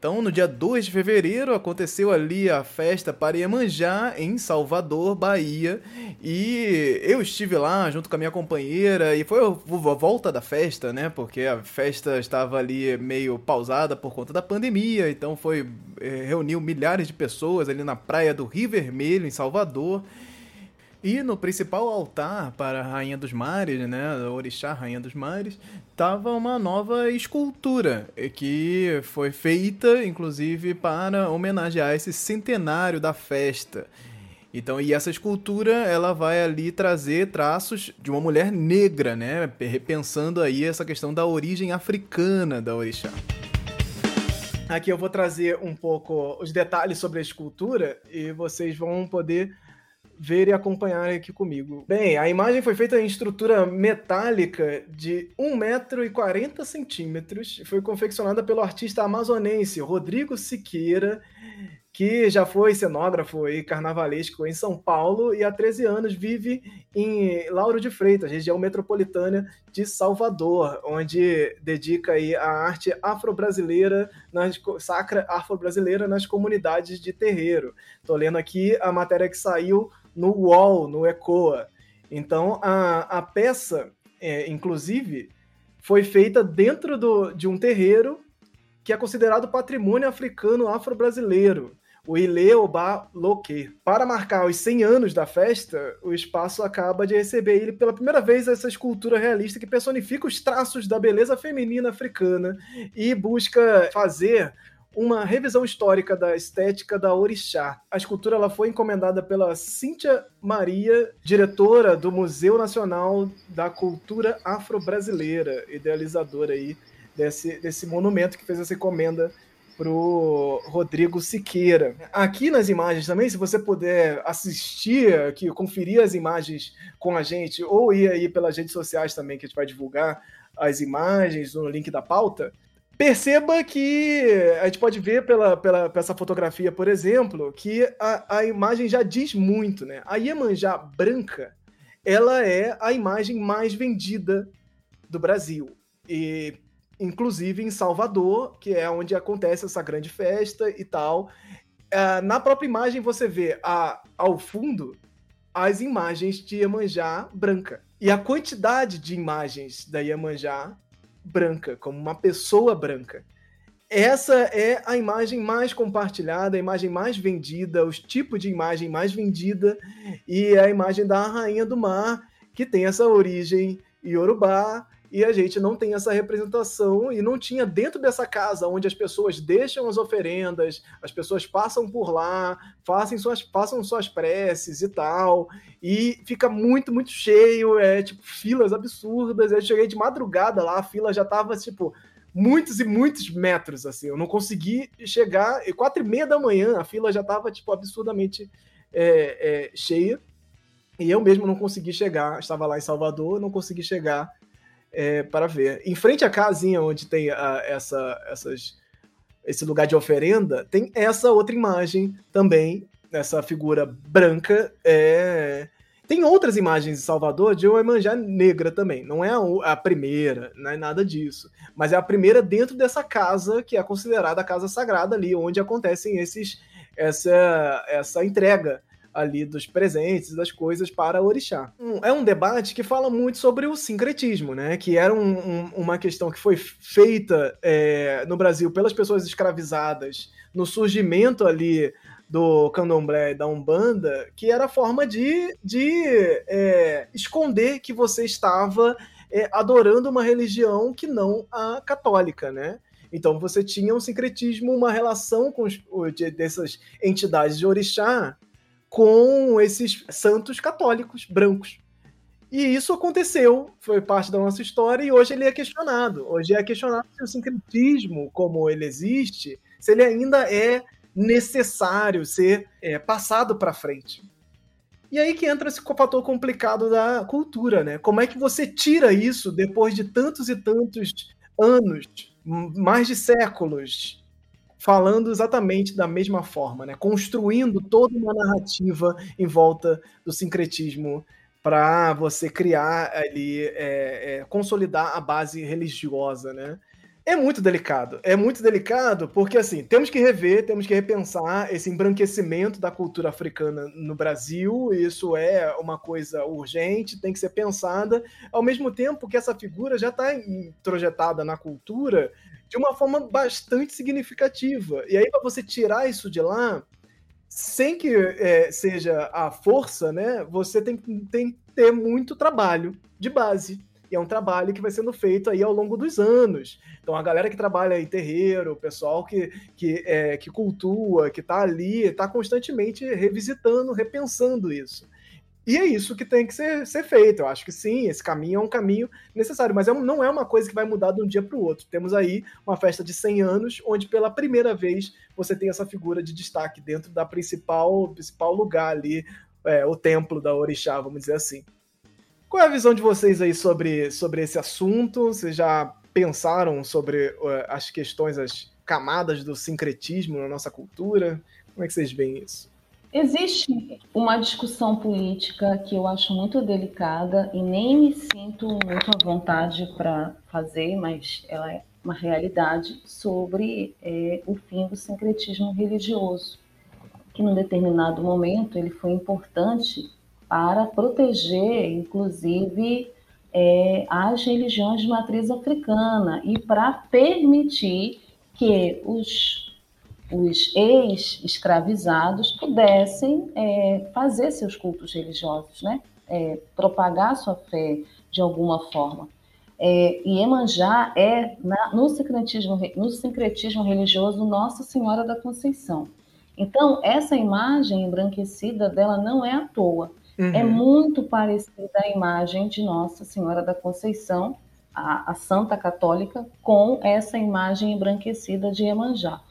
Então, no dia 2 de fevereiro, aconteceu ali a festa para Iemanjá, em Salvador, Bahia. E eu estive lá junto com a minha companheira, e foi a volta da festa, né? Porque a festa estava ali meio pausada por conta da pandemia. Então, foi. Eh, reuniu milhares de pessoas ali na praia do Rio Vermelho, em Salvador. E no principal altar para a Rainha dos Mares, né, Orixá Rainha dos Mares, estava uma nova escultura que foi feita, inclusive, para homenagear esse centenário da festa. Então, e essa escultura, ela vai ali trazer traços de uma mulher negra, né, repensando aí essa questão da origem africana da Orixá. Aqui eu vou trazer um pouco os detalhes sobre a escultura e vocês vão poder ver e acompanhar aqui comigo. Bem, a imagem foi feita em estrutura metálica de 1,40m e foi confeccionada pelo artista amazonense Rodrigo Siqueira, que já foi cenógrafo e carnavalesco em São Paulo e há 13 anos vive em Lauro de Freitas, região metropolitana de Salvador, onde dedica aí a arte afro-brasileira, sacra afro-brasileira nas comunidades de terreiro. Estou lendo aqui a matéria que saiu no UOL, no ECOA. Então, a, a peça, é, inclusive, foi feita dentro do, de um terreiro que é considerado patrimônio africano afro-brasileiro, o Ile Oba Loke. Para marcar os 100 anos da festa, o espaço acaba de receber ele pela primeira vez essa escultura realista que personifica os traços da beleza feminina africana e busca fazer uma revisão histórica da estética da orixá. A escultura ela foi encomendada pela Cíntia Maria, diretora do Museu Nacional da Cultura Afro-Brasileira, idealizadora aí desse, desse monumento que fez essa encomenda pro Rodrigo Siqueira. Aqui nas imagens também, se você puder assistir, aqui, conferir as imagens com a gente, ou ir aí pelas redes sociais também, que a gente vai divulgar as imagens no link da pauta, Perceba que a gente pode ver pela, pela, pela essa fotografia, por exemplo, que a, a imagem já diz muito, né? A Iemanjá branca, ela é a imagem mais vendida do Brasil. E inclusive em Salvador, que é onde acontece essa grande festa e tal. Uh, na própria imagem você vê a, ao fundo as imagens de Iemanjá branca. E a quantidade de imagens da Iemanjá branca, como uma pessoa branca. Essa é a imagem mais compartilhada, a imagem mais vendida, os tipos de imagem mais vendida, e é a imagem da Rainha do Mar, que tem essa origem iorubá, e a gente não tem essa representação e não tinha dentro dessa casa onde as pessoas deixam as oferendas, as pessoas passam por lá, fazem suas, façam suas preces e tal, e fica muito, muito cheio, é tipo filas absurdas. Eu cheguei de madrugada lá, a fila já tava tipo muitos e muitos metros, assim, eu não consegui chegar, e quatro e meia da manhã a fila já tava tipo absurdamente é, é, cheia. E eu mesmo não consegui chegar, estava lá em Salvador, não consegui chegar é, para ver. Em frente à casinha onde tem a, essa, essas, esse lugar de oferenda, tem essa outra imagem também, essa figura branca. É... Tem outras imagens de Salvador de Iemanjá negra também. Não é a primeira, não é nada disso. Mas é a primeira dentro dessa casa que é considerada a casa sagrada ali, onde acontecem esses essa, essa entrega ali dos presentes, das coisas para orixá. É um debate que fala muito sobre o sincretismo, né? Que era um, um, uma questão que foi feita é, no Brasil pelas pessoas escravizadas no surgimento ali do candomblé e da umbanda, que era a forma de, de é, esconder que você estava é, adorando uma religião que não a católica, né? Então você tinha um sincretismo, uma relação com os, de, dessas entidades de orixá com esses santos católicos brancos. E isso aconteceu, foi parte da nossa história, e hoje ele é questionado. Hoje é questionado se o sincretismo, como ele existe, se ele ainda é necessário ser é, passado para frente. E aí que entra esse fator complicado da cultura, né? Como é que você tira isso depois de tantos e tantos anos, mais de séculos, falando exatamente da mesma forma, né? Construindo toda uma narrativa em volta do sincretismo para você criar ali, é, é, consolidar a base religiosa, né? É muito delicado. É muito delicado porque, assim, temos que rever, temos que repensar esse embranquecimento da cultura africana no Brasil. Isso é uma coisa urgente, tem que ser pensada. Ao mesmo tempo que essa figura já está introjetada na cultura de uma forma bastante significativa. E aí, para você tirar isso de lá, sem que é, seja a força, né, você tem, tem que ter muito trabalho de base. E é um trabalho que vai sendo feito aí ao longo dos anos. Então, a galera que trabalha em terreiro, o pessoal que, que, é, que cultua, que está ali, está constantemente revisitando, repensando isso. E é isso que tem que ser, ser feito. Eu acho que sim, esse caminho é um caminho necessário, mas é, não é uma coisa que vai mudar de um dia para o outro. Temos aí uma festa de 100 anos, onde pela primeira vez você tem essa figura de destaque dentro da principal, principal lugar ali, é, o templo da Orixá, vamos dizer assim. Qual é a visão de vocês aí sobre, sobre esse assunto? Vocês já pensaram sobre uh, as questões, as camadas do sincretismo na nossa cultura? Como é que vocês veem isso? Existe uma discussão política que eu acho muito delicada e nem me sinto muito à vontade para fazer, mas ela é uma realidade sobre é, o fim do sincretismo religioso, que num determinado momento ele foi importante para proteger, inclusive, é, as religiões de matriz africana e para permitir que os, os ex-escravizados pudessem é, fazer seus cultos religiosos, né? É, propagar sua fé de alguma forma. É, e Emanjá é, na, no, sincretismo, no sincretismo religioso, Nossa Senhora da Conceição. Então, essa imagem embranquecida dela não é à toa. É uhum. É muito parecida a imagem de Nossa Senhora da Conceição, a, a, Santa Católica, com essa imagem embranquecida de Iemanjá.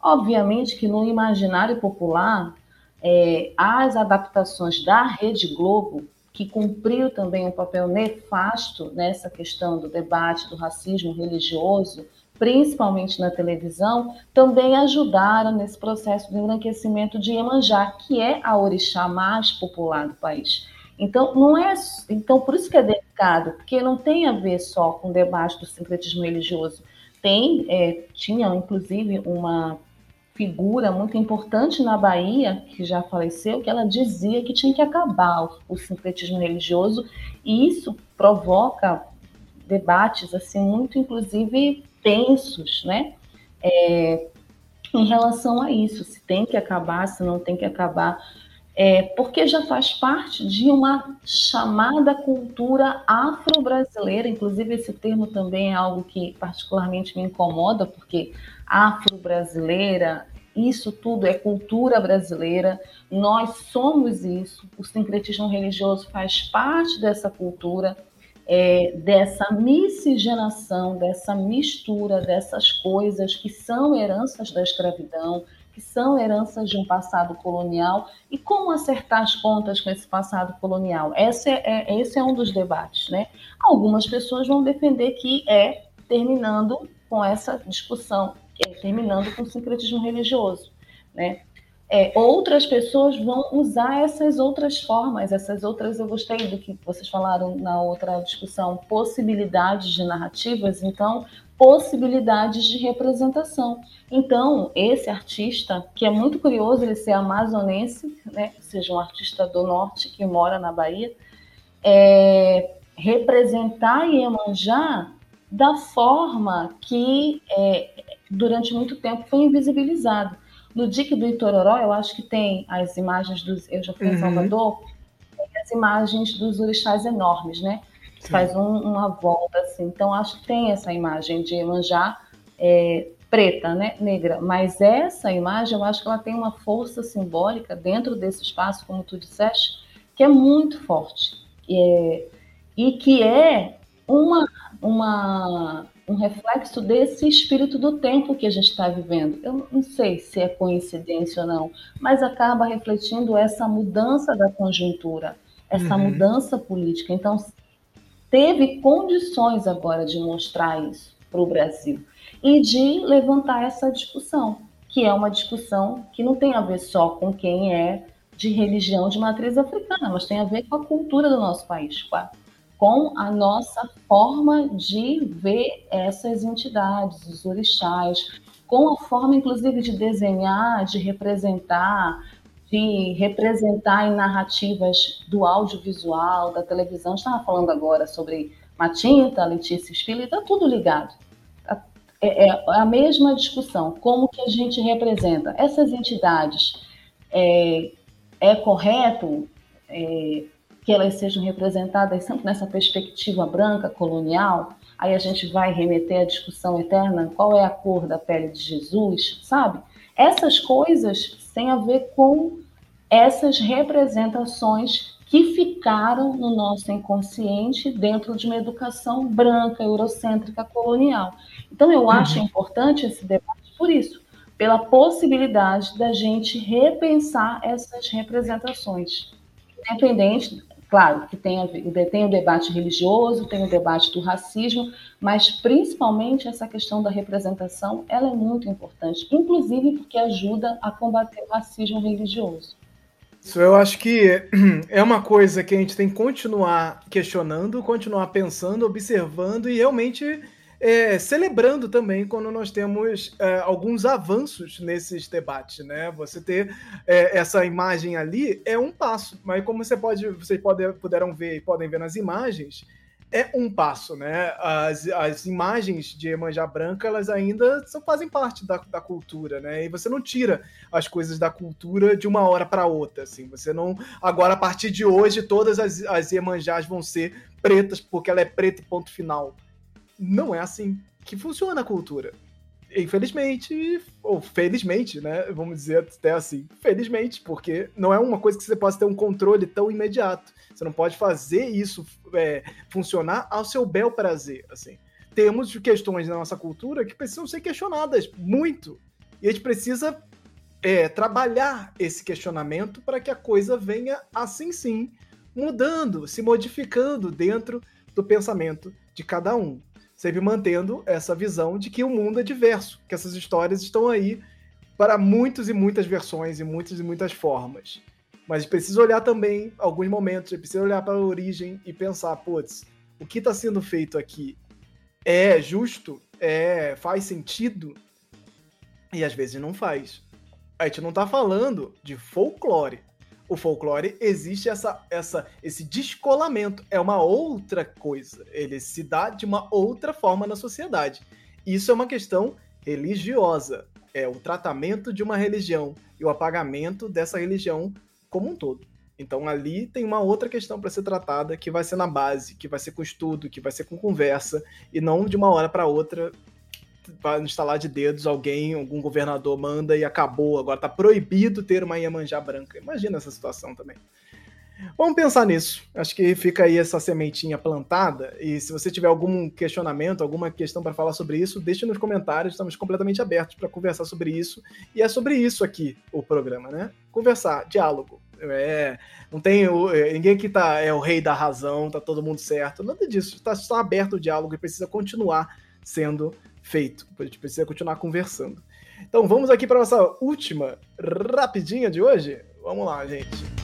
Obviamente que no imaginário popular, é, as adaptações da Rede Globo, que cumpriu também um papel nefasto nessa questão do debate do racismo religioso, principalmente na televisão, também ajudaram nesse processo de embranquecimento de Iemanjá, que é a orixá mais popular do país. Então, não é, então por isso que é delicado, porque não tem a ver só com o debate do sincretismo religioso. Tem, é, tinha inclusive uma figura muito importante na Bahia, que já faleceu, que ela dizia que tinha que acabar o, o sincretismo religioso, e isso provoca debates assim muito inclusive tensos, né? É, em relação a isso, se tem que acabar, se não tem que acabar, é, porque já faz parte de uma chamada cultura afro-brasileira, inclusive esse termo também é algo que particularmente me incomoda, porque afro-brasileira, isso tudo é cultura brasileira, nós somos isso, o sincretismo religioso faz parte dessa cultura, é, dessa miscigenação, dessa mistura dessas coisas que são heranças da escravidão, que são heranças de um passado colonial, e como acertar as contas com esse passado colonial? Esse é, é, esse é um dos debates. Né? Algumas pessoas vão defender que é terminando com essa discussão, é terminando com o sincretismo religioso. Né? é, outras pessoas vão usar essas outras formas, essas outras. Eu gostei do que vocês falaram na outra discussão, possibilidades de narrativas, então, possibilidades de representação. Então, esse artista, que é muito curioso ele ser amazonense, né, ou seja, um artista do norte que mora na Bahia, é, representar Iemanjá da forma que é, durante muito tempo foi invisibilizado. No Dique do Itororó, eu acho que tem as imagens dos. Eu já fui uhum. em Salvador, tem as imagens dos orixás enormes, né? Sim. Faz um, uma volta assim. Então, acho que tem essa imagem de Iemanjá é, preta, né? Negra. Mas essa imagem, eu acho que ela tem uma força simbólica dentro desse espaço, como tu disseste, que é muito forte. É, e que é uma, uma um reflexo desse espírito do tempo que a gente está vivendo. Eu não sei se é coincidência ou não, mas acaba refletindo essa mudança da conjuntura, essa uhum. mudança política. Então, teve condições agora de mostrar isso para o Brasil e de levantar essa discussão, que é uma discussão que não tem a ver só com quem é de religião de matriz africana, mas tem a ver com a cultura do nosso país, a com a nossa forma de ver essas entidades, os orixás, com a forma, inclusive, de desenhar, de representar, de representar em narrativas do audiovisual, da televisão. Estava falando agora sobre Matinta, Letícia Spiller, está tudo ligado. É, é, a mesma discussão, como que a gente representa essas entidades. É, é correto é, que elas sejam representadas sempre nessa perspectiva branca colonial, aí a gente vai remeter à discussão eterna, qual é a cor da pele de Jesus, sabe? Essas coisas têm a ver com essas representações que ficaram no nosso inconsciente dentro de uma educação branca, eurocêntrica, colonial. Então, eu acho uhum. importante esse debate por isso, pela possibilidade da gente repensar essas representações, independente Claro que tem, tem o debate religioso, tem o debate do racismo, mas principalmente essa questão da representação, ela é muito importante, inclusive porque ajuda a combater o racismo religioso. Isso eu acho que (clears throat) é uma coisa que a gente tem que continuar questionando, continuar pensando, observando e realmente é, celebrando também quando nós temos é, alguns avanços nesses debates, né? Você ter é, essa imagem ali é um passo, mas como você pode, vocês pode, puderam ver e podem ver nas imagens, é um passo, né? As, as imagens de Emanjá Branca, elas ainda são, fazem parte da, da cultura, né? E você não tira as coisas da cultura de uma hora para outra, assim. Você não... Agora, a partir de hoje, todas as, as Iemanjás vão ser pretas, porque ela é preta ponto final não é assim que funciona a cultura. Infelizmente, ou felizmente, né? Vamos dizer até assim, felizmente, porque não é uma coisa que você possa ter um controle tão imediato. Você não pode fazer isso é, funcionar ao seu bel prazer, assim. Temos questões na nossa cultura que precisam ser questionadas muito. E a gente precisa é, trabalhar esse questionamento para que a coisa venha, assim sim, mudando, se modificando dentro do pensamento de cada um sempre mantendo essa visão de que o mundo é diverso, que essas histórias estão aí para muitas e muitas versões e muitas e muitas formas. Mas precisa olhar também alguns momentos, precisa olhar para a origem e pensar, putz, o que está sendo feito aqui é justo, é faz sentido e às vezes não faz. A gente não está falando de folclore, o folclore existe essa, essa, esse descolamento. É uma outra coisa. Ele se dá de uma outra forma na sociedade. Isso é uma questão religiosa. É o tratamento de uma religião e o apagamento dessa religião como um todo. Então ali tem uma outra questão para ser tratada que vai ser na base, que vai ser com estudo, que vai ser com conversa e não de uma hora para outra para instalar de dedos, alguém, algum governador manda e acabou. Agora tá proibido ter uma Iemanjá branca. Imagina essa situação também. Vamos pensar nisso. Acho que fica aí essa sementinha plantada. E se você tiver algum questionamento, alguma questão para falar sobre isso, deixe nos comentários. Estamos completamente abertos para conversar sobre isso. E é sobre isso aqui o programa, né? Conversar, diálogo. É, não tem é, ninguém que tá é o rei da razão, tá todo mundo certo. Nada disso. Está só aberto o diálogo e precisa continuar sendo feito. A gente precisa continuar conversando. Então vamos aqui para nossa última rapidinha de hoje? Vamos lá, gente.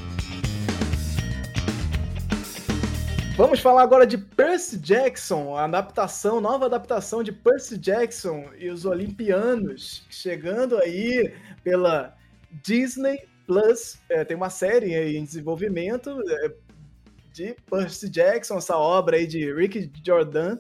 Vamos falar agora de Percy Jackson, a adaptação, nova adaptação de Percy Jackson e os Olimpianos, chegando aí pela Disney Plus. É, tem uma série em desenvolvimento é, de Percy Jackson, essa obra aí de Rick Jordan,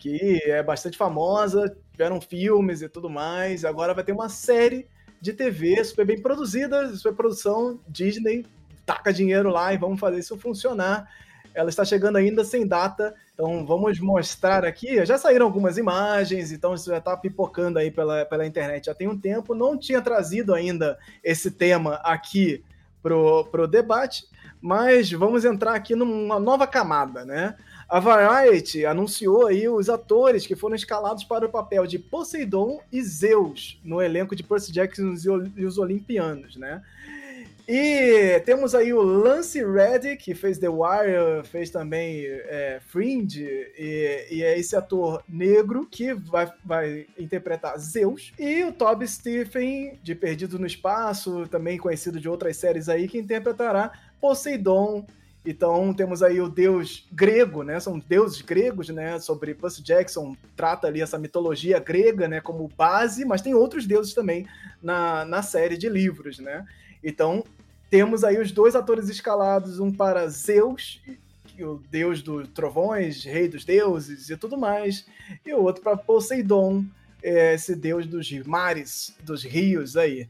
que é bastante famosa, tiveram filmes e tudo mais. Agora vai ter uma série de TV super bem produzida, super produção Disney, taca dinheiro lá e vamos fazer isso funcionar. Ela está chegando ainda sem data, então vamos mostrar aqui. Já saíram algumas imagens, então isso já está pipocando aí pela, pela internet já tem um tempo. Não tinha trazido ainda esse tema aqui pro, pro debate, mas vamos entrar aqui numa nova camada, né? A Variety anunciou aí os atores que foram escalados para o papel de Poseidon e Zeus no elenco de Percy Jackson e os Olimpianos, né? E temos aí o Lance Reddick, que fez The Wire, fez também é, Fringe, e, e, é esse ator negro que vai, vai interpretar Zeus. E o Toby Stephen, de Perdido no Espaço, também conhecido de outras séries aí, que interpretará Poseidon. Então temos aí o deus grego, né? São deuses gregos, né? Sobre Percy Jackson trata ali essa mitologia grega, né? Como base, mas tem outros deuses também na, na série de livros, né? Então temos aí os dois atores escalados, um para Zeus, o deus dos trovões, rei dos deuses e tudo mais, e o outro para Poseidon, é, esse deus dos mares, dos rios aí.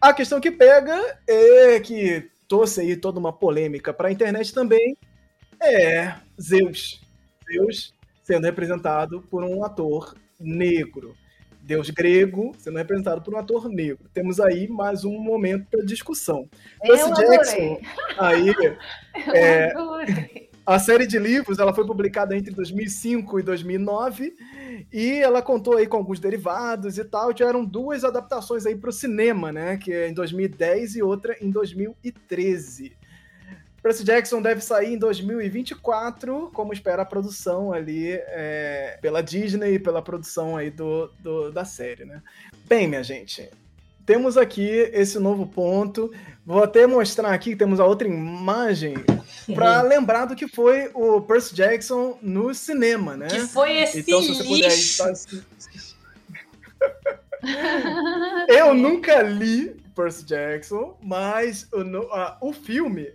A questão que pega é que trouxe aí toda uma polêmica para a internet também é Zeus. Zeus sendo representado por um ator negro deus grego sendo representado por um ator negro. Temos aí mais um momento para discussão. Percy Jackson, aí, (laughs) é, a série de livros ela foi publicada entre 2005 e 2009 e ela contou aí com alguns derivados e tal. Tiveram duas adaptações aí para o cinema, né? Que é em 2010 e outra em 2013. Percy Jackson deve sair em 2024, como espera a produção ali é, pela Disney, pela produção aí do, do, da série, né? Bem, minha gente, temos aqui esse novo ponto. Vou até mostrar aqui, temos a outra imagem, para lembrar do que foi o Percy Jackson no cinema, né? Que foi esse então, se você puder (laughs) Eu nunca li Percy Jackson, mas o, o filme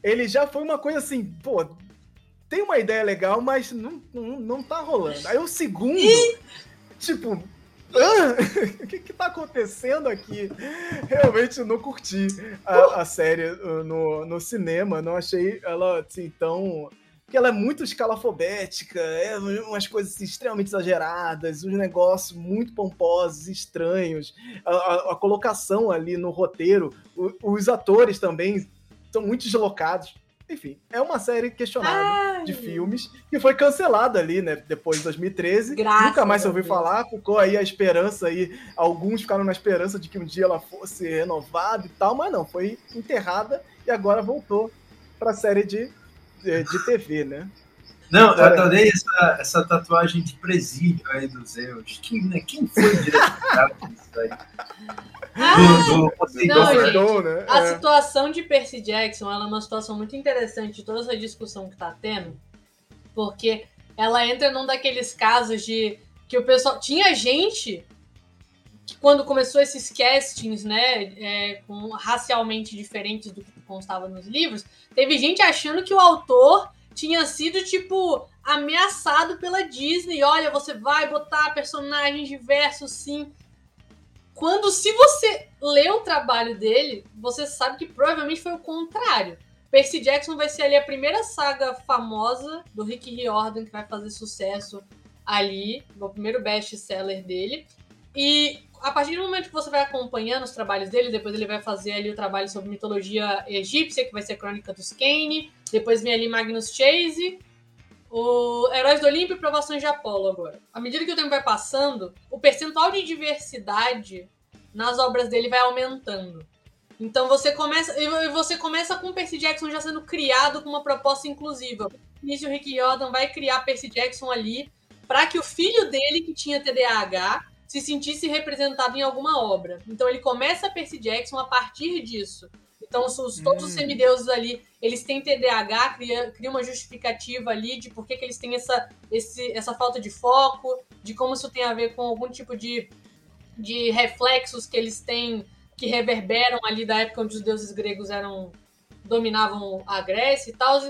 ele já foi uma coisa assim, pô, tem uma ideia legal, mas não, não, não tá rolando. Aí o segundo, tipo, o (laughs) que que tá acontecendo aqui? Realmente não curti a, a série uh, no, no cinema, não achei ela assim tão porque ela é muito escalafobética, é umas coisas assim, extremamente exageradas, uns negócios muito pomposos, estranhos, a, a, a colocação ali no roteiro, o, os atores também são muito deslocados. Enfim, é uma série questionável Ai. de filmes que foi cancelada ali, né? Depois de 2013. Graças Nunca mais se ouviu falar, ficou aí a esperança aí. Alguns ficaram na esperança de que um dia ela fosse renovada e tal, mas não, foi enterrada e agora voltou para a série de, de, de, TV, né? Não, eu adorei essa, essa tatuagem de presídio aí dos Zeus. Quem, né? Quem foi o diretor disso aí? do, do não, gente, né? A é. situação de Percy Jackson ela é uma situação muito interessante de toda essa discussão que tá tendo, porque ela entra num daqueles casos de que o pessoal. Tinha gente que quando começou esses castings, né, é, com, racialmente diferentes do que constava nos livros, teve gente achando que o autor tinha sido, tipo, ameaçado pela Disney. Olha, você vai botar personagens diversos, sim. Quando, se você lê o trabalho dele, você sabe que provavelmente foi o contrário. Percy Jackson vai ser ali a primeira saga famosa do Rick Riordan que vai fazer sucesso ali, o primeiro best-seller dele. E a partir do momento que você vai acompanhando os trabalhos dele, depois ele vai fazer ali o trabalho sobre mitologia egípcia, que vai ser a Crônica dos Kane, depois vem ali Magnus Chase, o Heróis do Olimpo e Provações de Apolo agora. À medida que o tempo vai passando, o percentual de diversidade nas obras dele vai aumentando. Então você começa e você começa com Percy Jackson já sendo criado com uma proposta inclusiva. Início Rick Jordan vai criar Percy Jackson ali para que o filho dele que tinha TDAH se sentisse representado em alguma obra. Então ele começa a Percy Jackson a partir disso. Então, os, todos hum. os semideuses ali, eles têm TDAH, cria, cria uma justificativa ali de por que, que eles têm essa, esse, essa falta de foco, de como isso tem a ver com algum tipo de, de reflexos que eles têm, que reverberam ali da época onde os deuses gregos eram dominavam a Grécia e tal.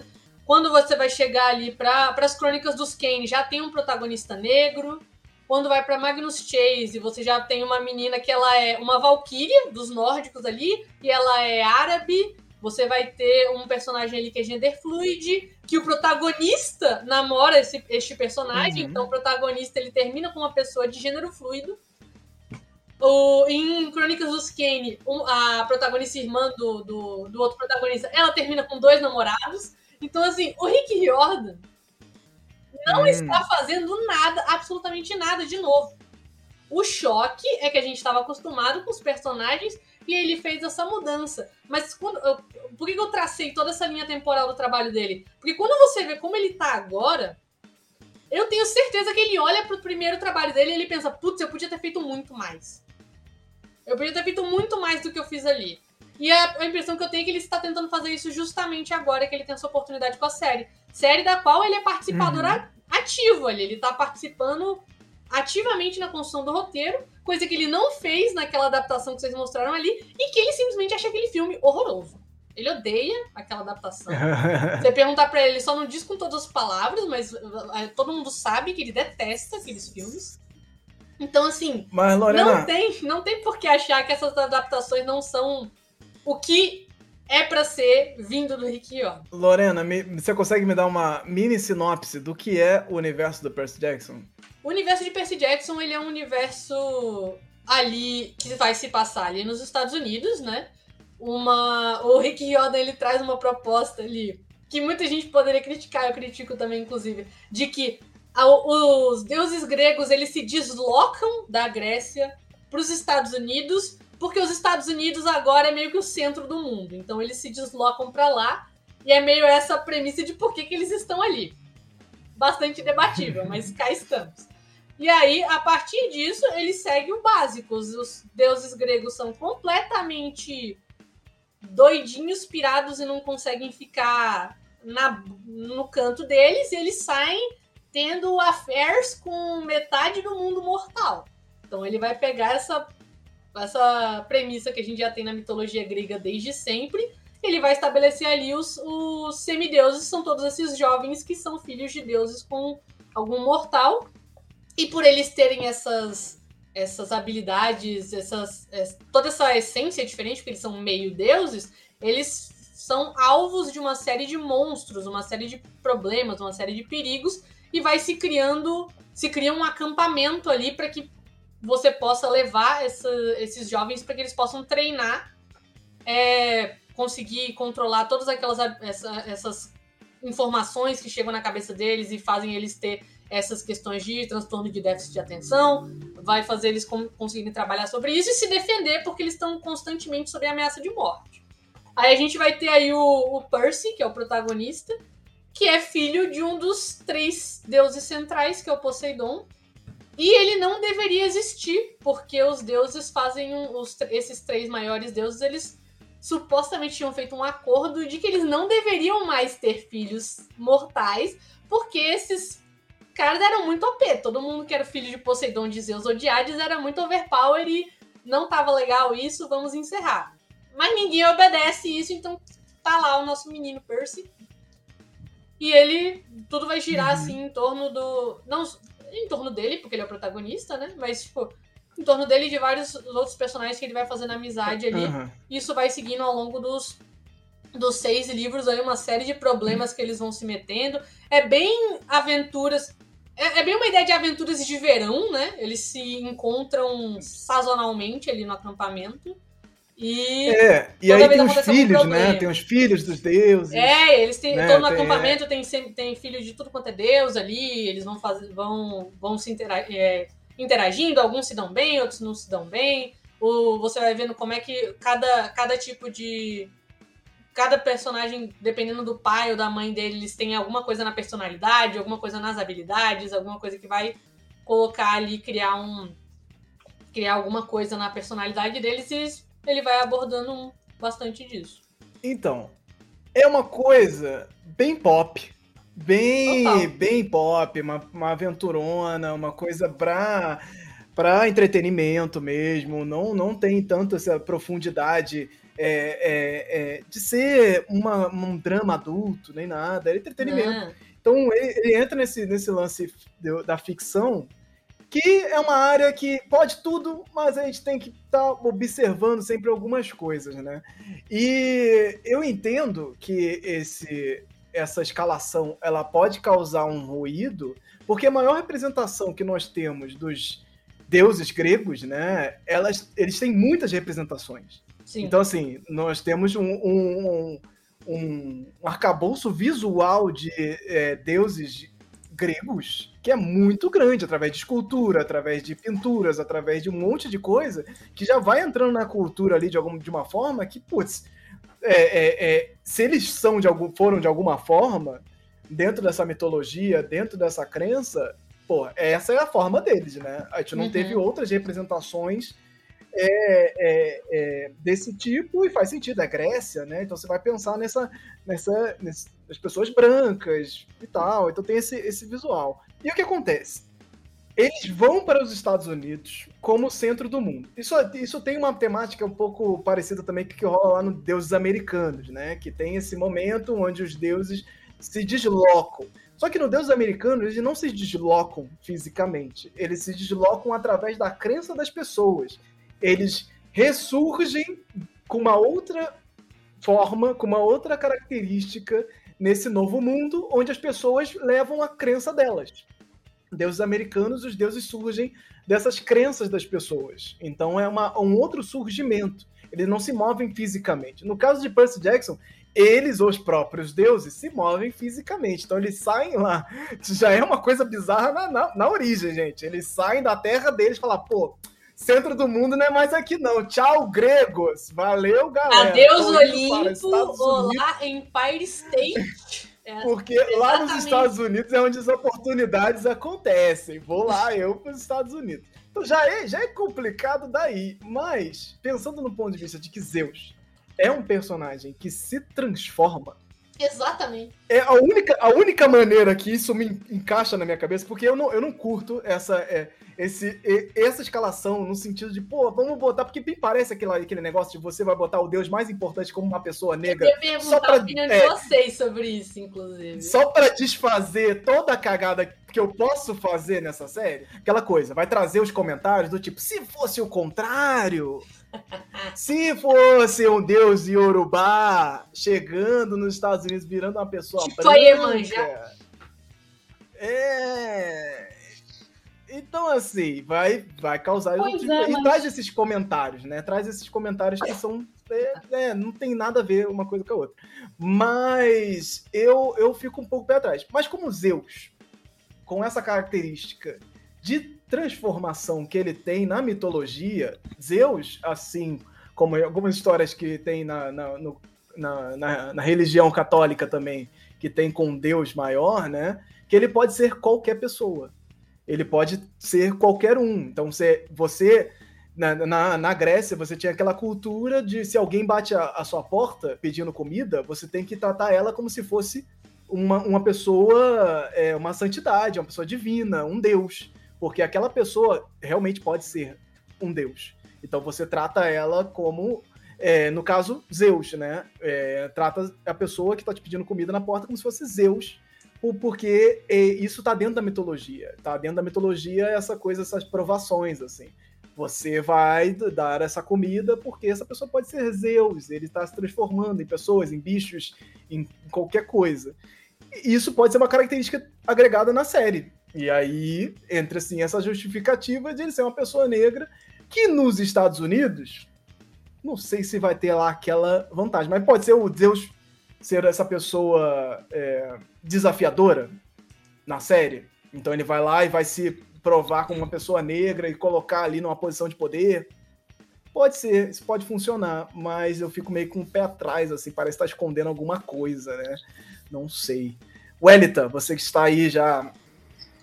Quando você vai chegar ali para as crônicas dos Kane, já tem um protagonista negro. Quando vai para Magnus Chase, você já tem uma menina que ela é uma valquíria dos nórdicos ali, e ela é árabe. Você vai ter um personagem ali que é gender fluid, que o protagonista namora esse, este personagem. Uhum. Então, o protagonista ele termina com uma pessoa de gênero fluido. O, em Crônicas dos Kane, a protagonista irmã do, do, do, outro protagonista, ela termina com dois namorados. Então, assim, o Rick Riordan não hum. está fazendo nada, absolutamente nada de novo. O choque é que a gente estava acostumado com os personagens e ele fez essa mudança. Mas quando, eu, por que eu tracei toda essa linha temporal do trabalho dele? Porque quando você vê como ele tá agora, eu tenho certeza que ele olha pro primeiro trabalho dele e ele pensa: putz, eu podia ter feito muito mais. Eu podia ter feito muito mais do que eu fiz ali. E a, a impressão que eu tenho é que ele está tentando fazer isso justamente agora que ele tem essa oportunidade com a série. Série da qual ele é participador uhum. Ativo ali. Ele está participando ativamente na construção do roteiro, coisa que ele não fez naquela adaptação que vocês mostraram ali, e que ele simplesmente acha aquele filme horroroso. Ele odeia aquela adaptação. (laughs) Você perguntar para ele, ele só não diz com todas as palavras, mas eh, todo mundo sabe que ele detesta aqueles filmes. Então, assim, Mas, Lorena... não, tem, não tem por que achar que essas adaptações não são o que é para ser vindo do Rick Riordan. Lorena, me, você consegue me dar uma mini sinopse do que é o universo do Percy Jackson? O universo de Percy Jackson, ele é um universo ali que vai se passar ali nos Estados Unidos, né? Uma, o Rick Riordan ele traz uma proposta ali que muita gente poderia criticar, eu critico também inclusive, de que os deuses gregos eles se deslocam da Grécia para os Estados Unidos, porque os Estados Unidos agora é meio que o centro do mundo. Então eles se deslocam para lá e é meio essa premissa de por que, que eles estão ali. Bastante debatível, (laughs) mas cá estamos. E aí, a partir disso, ele segue o básico. Os deuses gregos são completamente doidinhos, pirados e não conseguem ficar na, no canto deles. E eles saem tendo affairs com metade do mundo mortal. Então ele vai pegar essa, essa premissa que a gente já tem na mitologia grega desde sempre. Ele vai estabelecer ali os, os semideuses, são todos esses jovens que são filhos de deuses com algum mortal. E por eles terem essas, essas habilidades, essas, toda essa essência diferente, porque eles são meio deuses, eles são alvos de uma série de monstros, uma série de problemas, uma série de perigos e vai se criando, se cria um acampamento ali para que você possa levar essa, esses jovens para que eles possam treinar, é, conseguir controlar todas aquelas essa, essas informações que chegam na cabeça deles e fazem eles ter essas questões de transtorno de déficit de atenção, vai fazer eles conseguirem trabalhar sobre isso e se defender porque eles estão constantemente sob ameaça de morte. Aí a gente vai ter aí o, o Percy, que é o protagonista, que é filho de um dos três deuses centrais, que é o Poseidon. E ele não deveria existir, porque os deuses fazem um, os, esses três maiores deuses, eles supostamente tinham feito um acordo de que eles não deveriam mais ter filhos mortais, porque esses caras eram muito OP. Todo mundo que era filho de Poseidon de Zeus ou de Hades era muito overpower e não tava legal isso, vamos encerrar. Mas ninguém obedece isso, então tá lá o nosso menino Percy e ele. Tudo vai girar uhum. assim em torno do. Não em torno dele, porque ele é o protagonista, né? Mas, tipo, em torno dele e de vários outros personagens que ele vai fazendo amizade ali. Uhum. Isso vai seguindo ao longo dos, dos seis livros aí, uma série de problemas que eles vão se metendo. É bem aventuras. É, é, bem uma ideia de aventuras de verão, né? Eles se encontram sazonalmente ali no acampamento. E, é, e aí tem os filhos, um né? Tem os filhos dos deuses. É, eles têm. Né? Todo no tem, acampamento é... tem, tem filhos de tudo quanto é deus ali, eles vão fazer, vão, vão se é, interagindo, alguns se dão bem, outros não se dão bem. O, você vai vendo como é que cada, cada tipo de. Cada personagem, dependendo do pai ou da mãe dele, eles têm alguma coisa na personalidade, alguma coisa nas habilidades, alguma coisa que vai colocar ali, criar um, criar alguma coisa na personalidade deles e ele vai abordando bastante disso. Então, é uma coisa bem pop. Bem, bem pop, uma, uma aventurona, uma coisa pra, pra entretenimento mesmo. Não, não tem tanto essa profundidade é, é, é, de ser uma, um drama adulto, nem nada. É entretenimento. Então ele, ele, entra nesse, nesse lance da ficção que é uma área que pode tudo, mas a gente tem que estar tá observando sempre algumas coisas, né? E eu entendo que esse essa escalação ela pode causar um ruído, porque a maior representação que nós temos dos deuses gregos, né? Elas, eles têm muitas representações. Sim. Então, assim, nós temos um, um, um, um arcabouço visual de é, deuses gregos que é muito grande, através de escultura, através de pinturas, através de um monte de coisa que já vai entrando na cultura ali de, alguma, de uma forma que, putz, é, é, é, se eles são de algum, foram de alguma forma dentro dessa mitologia, dentro dessa crença, pô, essa é a forma deles, né? A gente não uhum. teve outras representações é, é, é, desse tipo e faz sentido, é Grécia, né? Então você vai pensar nessa, nessa, nessa as pessoas brancas e tal, então tem esse, esse visual. E o que acontece? Eles vão para os Estados Unidos como centro do mundo. Isso, isso tem uma temática um pouco parecida também que, que rola lá no Deuses Americanos, né? Que tem esse momento onde os deuses se deslocam. Só que no Deus americano, eles não se deslocam fisicamente. Eles se deslocam através da crença das pessoas eles ressurgem com uma outra forma, com uma outra característica nesse novo mundo, onde as pessoas levam a crença delas. Deuses americanos, os deuses surgem dessas crenças das pessoas. Então é uma, um outro surgimento. Eles não se movem fisicamente. No caso de Percy Jackson, eles, os próprios deuses, se movem fisicamente. Então eles saem lá. Já é uma coisa bizarra na, na, na origem, gente. Eles saem da terra deles e falam, pô, Centro do mundo não é mais aqui, não. Tchau, gregos. Valeu, galera. Adeus, Olimpo. Olá, Empire State. É, Porque exatamente. lá nos Estados Unidos é onde as oportunidades acontecem. Vou lá, eu para os Estados Unidos. Então já é, já é complicado daí. Mas, pensando no ponto de vista de que Zeus é um personagem que se transforma. Exatamente. É a única, a única maneira que isso me encaixa na minha cabeça, porque eu não, eu não curto essa. É, esse, essa escalação no sentido de, pô, vamos botar, porque bem parece aquele, aquele negócio de você vai botar o Deus mais importante como uma pessoa negra. Eu ia só pra, a opinião é, de vocês sobre isso, inclusive. Só para desfazer toda a cagada que eu posso fazer nessa série, aquela coisa, vai trazer os comentários do tipo, se fosse o contrário, (laughs) se fosse um deus Yorubá chegando nos Estados Unidos virando uma pessoa tipo branca. É, então, assim, vai, vai causar. Tipo, é, e traz esses comentários, né? Traz esses comentários que são. É, é, não tem nada a ver uma coisa com a outra. Mas eu, eu fico um pouco pé atrás. Mas como Zeus, com essa característica de transformação que ele tem na mitologia, Zeus, assim como algumas histórias que tem na, na, no, na, na, na religião católica também, que tem com Deus maior, né? Que ele pode ser qualquer pessoa ele pode ser qualquer um. Então, você, você na, na, na, Grécia, você tinha aquela cultura de se alguém bate a, a, sua porta pedindo comida, você tem que tratar ela como se fosse uma, uma pessoa, é, uma santidade, uma pessoa divina, um deus. Porque aquela pessoa realmente pode ser um deus. Então você trata ela como, é, no caso, Zeus, né? É, trata a pessoa que está te pedindo comida na porta como se fosse Zeus porque isso tá dentro da mitologia. Tá dentro da mitologia essa coisa, essas provações, assim. Você vai dar essa comida porque essa pessoa pode ser Zeus, ele está se transformando em pessoas, em bichos, em qualquer coisa. Isso pode ser uma característica agregada na série. E aí entra assim essa justificativa de ele ser uma pessoa negra que nos Estados Unidos não sei se vai ter lá aquela vantagem, mas pode ser o Zeus ser essa pessoa é, desafiadora na série. Então ele vai lá e vai se provar como uma pessoa negra e colocar ali numa posição de poder. Pode ser, isso pode funcionar, mas eu fico meio com o pé atrás, assim, parece estar escondendo alguma coisa, né? Não sei. Welita, você que está aí já.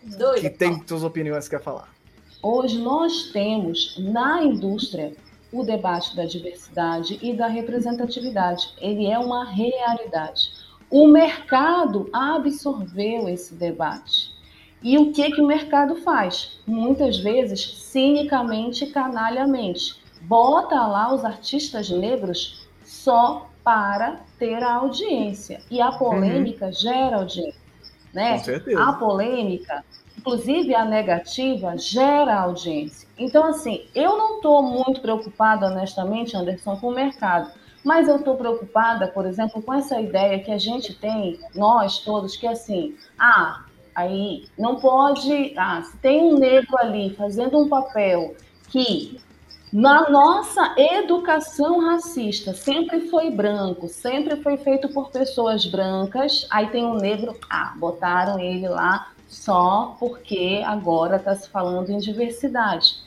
Doido. Que tem suas opiniões que quer falar. hoje nós temos na indústria o debate da diversidade e da representatividade. Ele é uma realidade. O mercado absorveu esse debate. E o que, que o mercado faz? Muitas vezes, cinicamente, canalhamente, bota lá os artistas negros só para ter a audiência. E a polêmica uhum. gera audiência. Né? Com certeza. A polêmica, inclusive a negativa, gera audiência. Então, assim, eu não estou muito preocupada, honestamente, Anderson, com o mercado. Mas eu estou preocupada, por exemplo, com essa ideia que a gente tem, nós todos, que é assim, ah, aí não pode, ah, se tem um negro ali fazendo um papel que na nossa educação racista sempre foi branco, sempre foi feito por pessoas brancas, aí tem um negro, ah, botaram ele lá só porque agora está se falando em diversidade.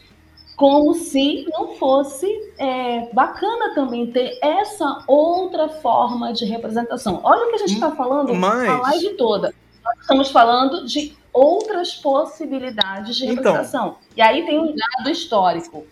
Como se não fosse é, bacana também ter essa outra forma de representação. Olha o que a gente está falando Mas... a live toda. Nós estamos falando de outras possibilidades de então. representação. Então... E aí tem um dado histórico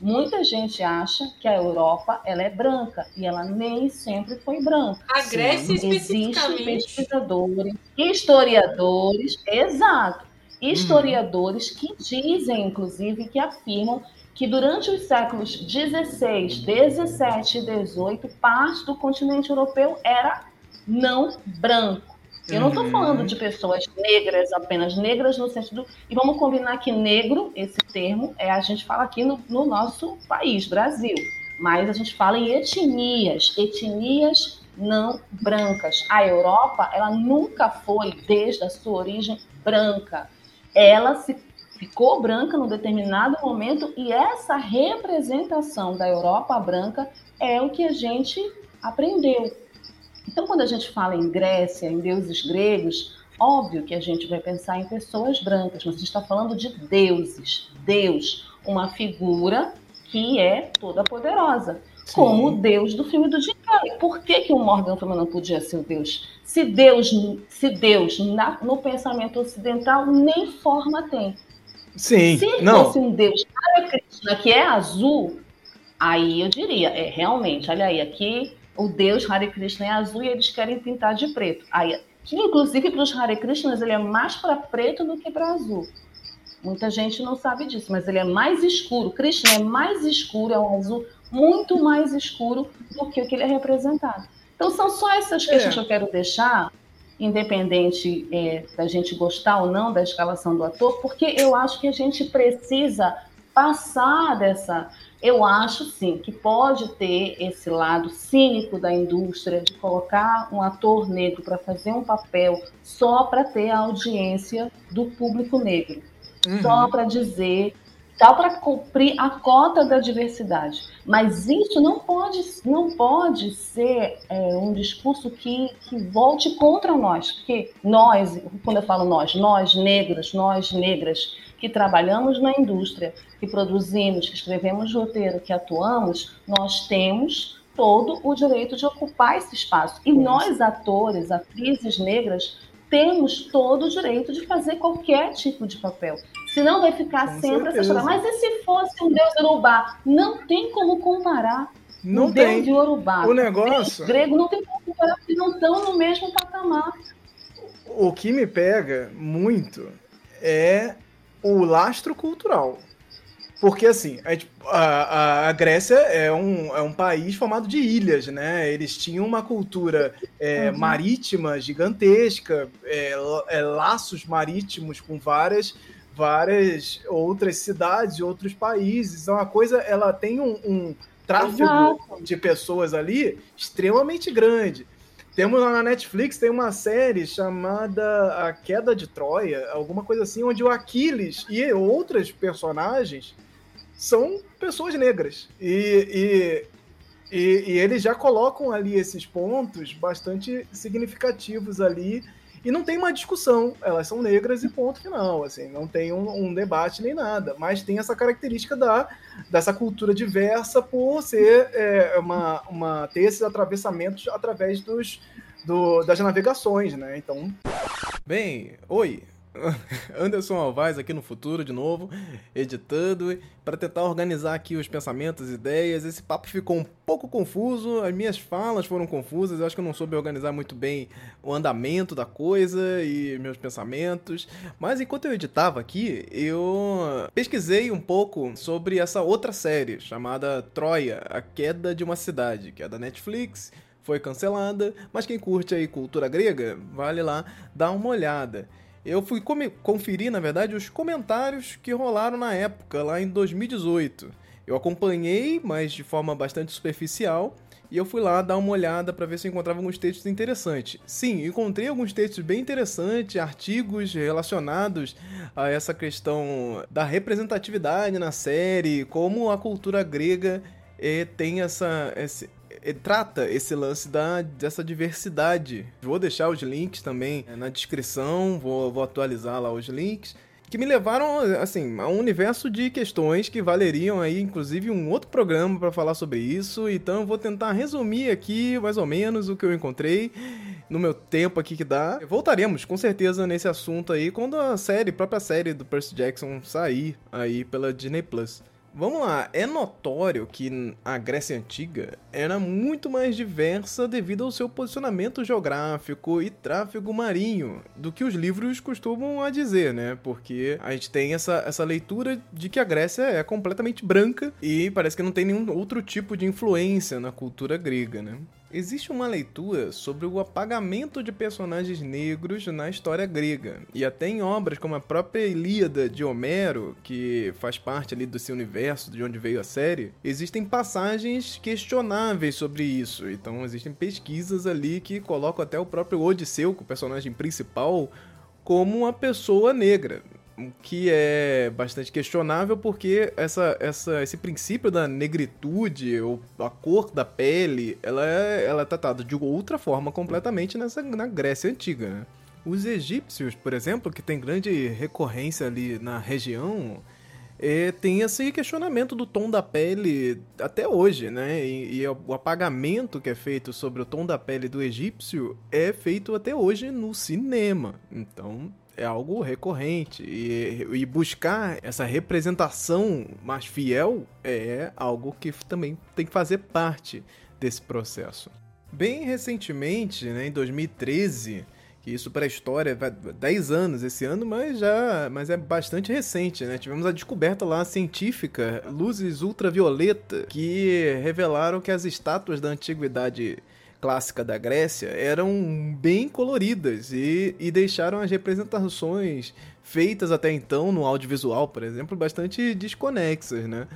Muita gente acha que a Europa ela é branca e ela nem sempre foi branca. A Grécia Sim. especificamente. Existem pesquisadores, historiadores, exato, historiadores que dizem, inclusive, que afirmam que durante os séculos 16, 17 e 18, parte do continente europeu era não branco. Eu não estou uhum. falando de pessoas negras apenas, negras no sentido. E vamos combinar que negro, esse termo, é a gente fala aqui no, no nosso país, Brasil. Mas a gente fala em etnias, etnias não brancas. A Europa, ela nunca foi, desde a sua origem, branca. Ela se ficou branca num determinado momento e essa representação da Europa branca é o que a gente aprendeu. Então, quando a gente fala em Grécia, em deuses gregos, óbvio que a gente vai pensar em pessoas brancas, mas a gente está falando de deuses. Deus, uma figura que é toda poderosa, Sim. como o Deus do filme do Jim Carrey. Por que, que o Morgan Freeman não podia ser o Deus? Se Deus, se Deus na, no pensamento ocidental nem forma tem. Sim, se não. fosse um Deus Hare Krishna que é azul, aí eu diria, é realmente, olha aí, aqui o deus Hare Krishna é azul e eles querem pintar de preto. Aí, que inclusive para os Hare Krishnas ele é mais para preto do que para azul. Muita gente não sabe disso, mas ele é mais escuro. Krishna é mais escuro, é um azul muito mais escuro do que o que ele é representado. Então são só essas questões é. que eu quero deixar, independente é, da gente gostar ou não da escalação do ator, porque eu acho que a gente precisa passar dessa eu acho sim que pode ter esse lado cínico da indústria de colocar um ator negro para fazer um papel só para ter a audiência do público negro, uhum. só para dizer, só para cumprir a cota da diversidade. Mas isso não pode, não pode ser é, um discurso que, que volte contra nós, porque nós, quando eu falo nós, nós negros, nós negras que trabalhamos na indústria, que produzimos, que escrevemos roteiro, que atuamos, nós temos todo o direito de ocupar esse espaço. E nós, atores, atrizes negras, temos todo o direito de fazer qualquer tipo de papel. Senão vai ficar Com sempre certeza. essa história. Mas e se fosse um deus urubá? Não tem como comparar. Não o tem. deus de urubá. O negócio. O grego não tem como comparar, porque não estão no mesmo patamar. O que me pega muito é o lastro cultural. Porque, assim, a, a, Grécia é um, é um país formado de ilhas, né? Eles tinham uma cultura é, uhum. marítima gigantesca, é, é, laços marítimos com várias, várias outras cidades e outros países. Então, a coisa, ela tem um, um tráfego Exato. de pessoas ali extremamente grande. Temos na Netflix, tem uma série chamada A Queda de Troia, alguma coisa assim, onde o Aquiles e outras personagens são pessoas negras. E, e, e, e eles já colocam ali esses pontos bastante significativos ali e não tem uma discussão, elas são negras e ponto final, assim, não tem um, um, debate nem nada, mas tem essa característica da, dessa cultura diversa por ser é, uma, uma, ter esses atravessamentos através dos, do, das navegações, né, então... Bem, oi, (laughs) Anderson Alvaz aqui no futuro de novo, editando para tentar organizar aqui os pensamentos, ideias. Esse papo ficou um pouco confuso, as minhas falas foram confusas, eu acho que eu não soube organizar muito bem o andamento da coisa e meus pensamentos. Mas enquanto eu editava aqui, eu pesquisei um pouco sobre essa outra série chamada Troia, A Queda de uma Cidade, que é da Netflix foi cancelada, mas quem curte aí cultura grega, vale lá dar uma olhada. Eu fui conferir, na verdade, os comentários que rolaram na época, lá em 2018. Eu acompanhei, mas de forma bastante superficial, e eu fui lá dar uma olhada para ver se eu encontrava alguns textos interessantes. Sim, encontrei alguns textos bem interessantes, artigos relacionados a essa questão da representatividade na série, como a cultura grega eh, tem essa, esse, trata esse lance da, dessa diversidade. Vou deixar os links também na descrição, vou, vou atualizar lá os links que me levaram assim a um universo de questões que valeriam aí inclusive um outro programa para falar sobre isso. Então eu vou tentar resumir aqui mais ou menos o que eu encontrei no meu tempo aqui que dá. Voltaremos com certeza nesse assunto aí quando a série, a própria série do Percy Jackson sair aí pela Disney Plus. Vamos lá, é notório que a Grécia Antiga era muito mais diversa devido ao seu posicionamento geográfico e tráfego marinho do que os livros costumam a dizer, né? Porque a gente tem essa, essa leitura de que a Grécia é completamente branca e parece que não tem nenhum outro tipo de influência na cultura grega, né? Existe uma leitura sobre o apagamento de personagens negros na história grega, e até em obras como a própria Ilíada de Homero, que faz parte ali desse universo de onde veio a série, existem passagens questionáveis sobre isso. Então existem pesquisas ali que colocam até o próprio Odisseu, o personagem principal, como uma pessoa negra que é bastante questionável porque essa, essa, esse princípio da negritude ou a cor da pele, ela é, ela é tratada de outra forma completamente nessa, na Grécia Antiga, né? Os egípcios, por exemplo, que tem grande recorrência ali na região, é, tem esse questionamento do tom da pele até hoje, né? E, e, o apagamento que é feito sobre o tom da pele do egípcio é feito até hoje no cinema. Então é algo recorrente. E, e buscar essa representação mais fiel é algo que também tem que fazer parte desse processo. Bem recentemente, né, em 2013, que isso para a história vai 10 anos esse ano, mas já, mas é bastante recente, né? Tivemos a descoberta lá científica, luzes ultravioleta, que revelaram que as estátuas da antiguidade clássica da Grécia eram bem coloridas e, e deixaram as representações feitas até então no audiovisual, por exemplo, bastante desconexas, né?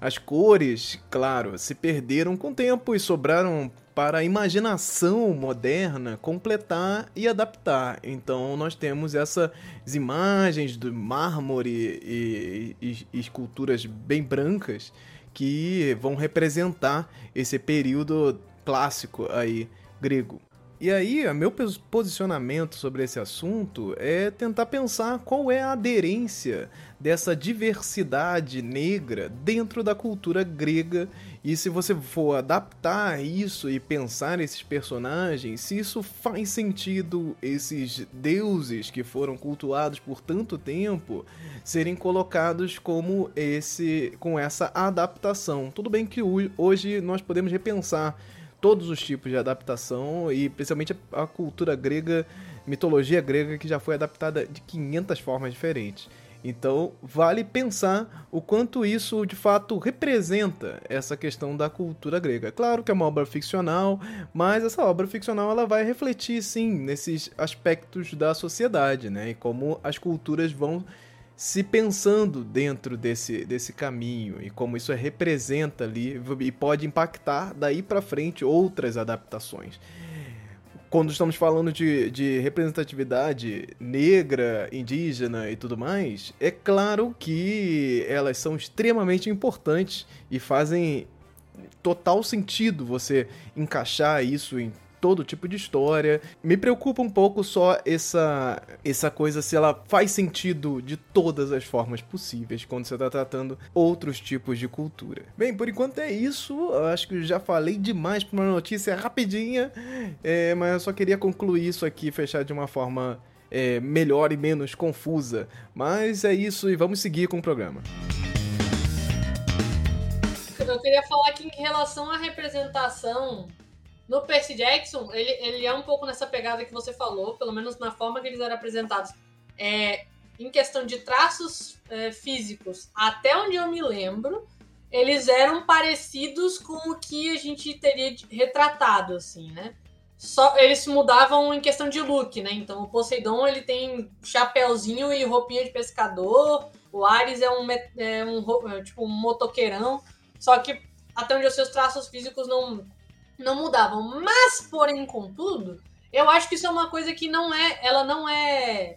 As cores, claro, se perderam com o tempo e sobraram para a imaginação moderna completar e adaptar. Então nós temos essas imagens do mármore e, e, e esculturas bem brancas que vão representar esse período clássico aí grego. E aí, meu posicionamento sobre esse assunto é tentar pensar qual é a aderência dessa diversidade negra dentro da cultura grega e se você for adaptar isso e pensar esses personagens, se isso faz sentido esses deuses que foram cultuados por tanto tempo serem colocados como esse com essa adaptação. Tudo bem que hoje nós podemos repensar todos os tipos de adaptação e principalmente a cultura grega, mitologia grega que já foi adaptada de 500 formas diferentes. Então, vale pensar o quanto isso de fato representa essa questão da cultura grega. Claro que é uma obra ficcional, mas essa obra ficcional ela vai refletir sim nesses aspectos da sociedade, né? E como as culturas vão se pensando dentro desse, desse caminho e como isso representa ali e pode impactar daí para frente outras adaptações. Quando estamos falando de, de representatividade negra, indígena e tudo mais, é claro que elas são extremamente importantes e fazem total sentido você encaixar isso em todo tipo de história. Me preocupa um pouco só essa, essa coisa se ela faz sentido de todas as formas possíveis quando você está tratando outros tipos de cultura. Bem, por enquanto é isso. Eu acho que já falei demais para uma notícia rapidinha, é, mas eu só queria concluir isso aqui, fechar de uma forma é, melhor e menos confusa. Mas é isso e vamos seguir com o programa. Eu queria falar que em relação à representação no Percy Jackson, ele, ele é um pouco nessa pegada que você falou, pelo menos na forma que eles eram apresentados. É, em questão de traços é, físicos, até onde eu me lembro, eles eram parecidos com o que a gente teria retratado, assim, né? Só eles mudavam em questão de look, né? Então o Poseidon ele tem chapéuzinho e roupinha de pescador, o Ares é um, é um é tipo um motoqueirão, só que até onde os seus traços físicos não não mudavam. Mas, porém, contudo, eu acho que isso é uma coisa que não é, ela não é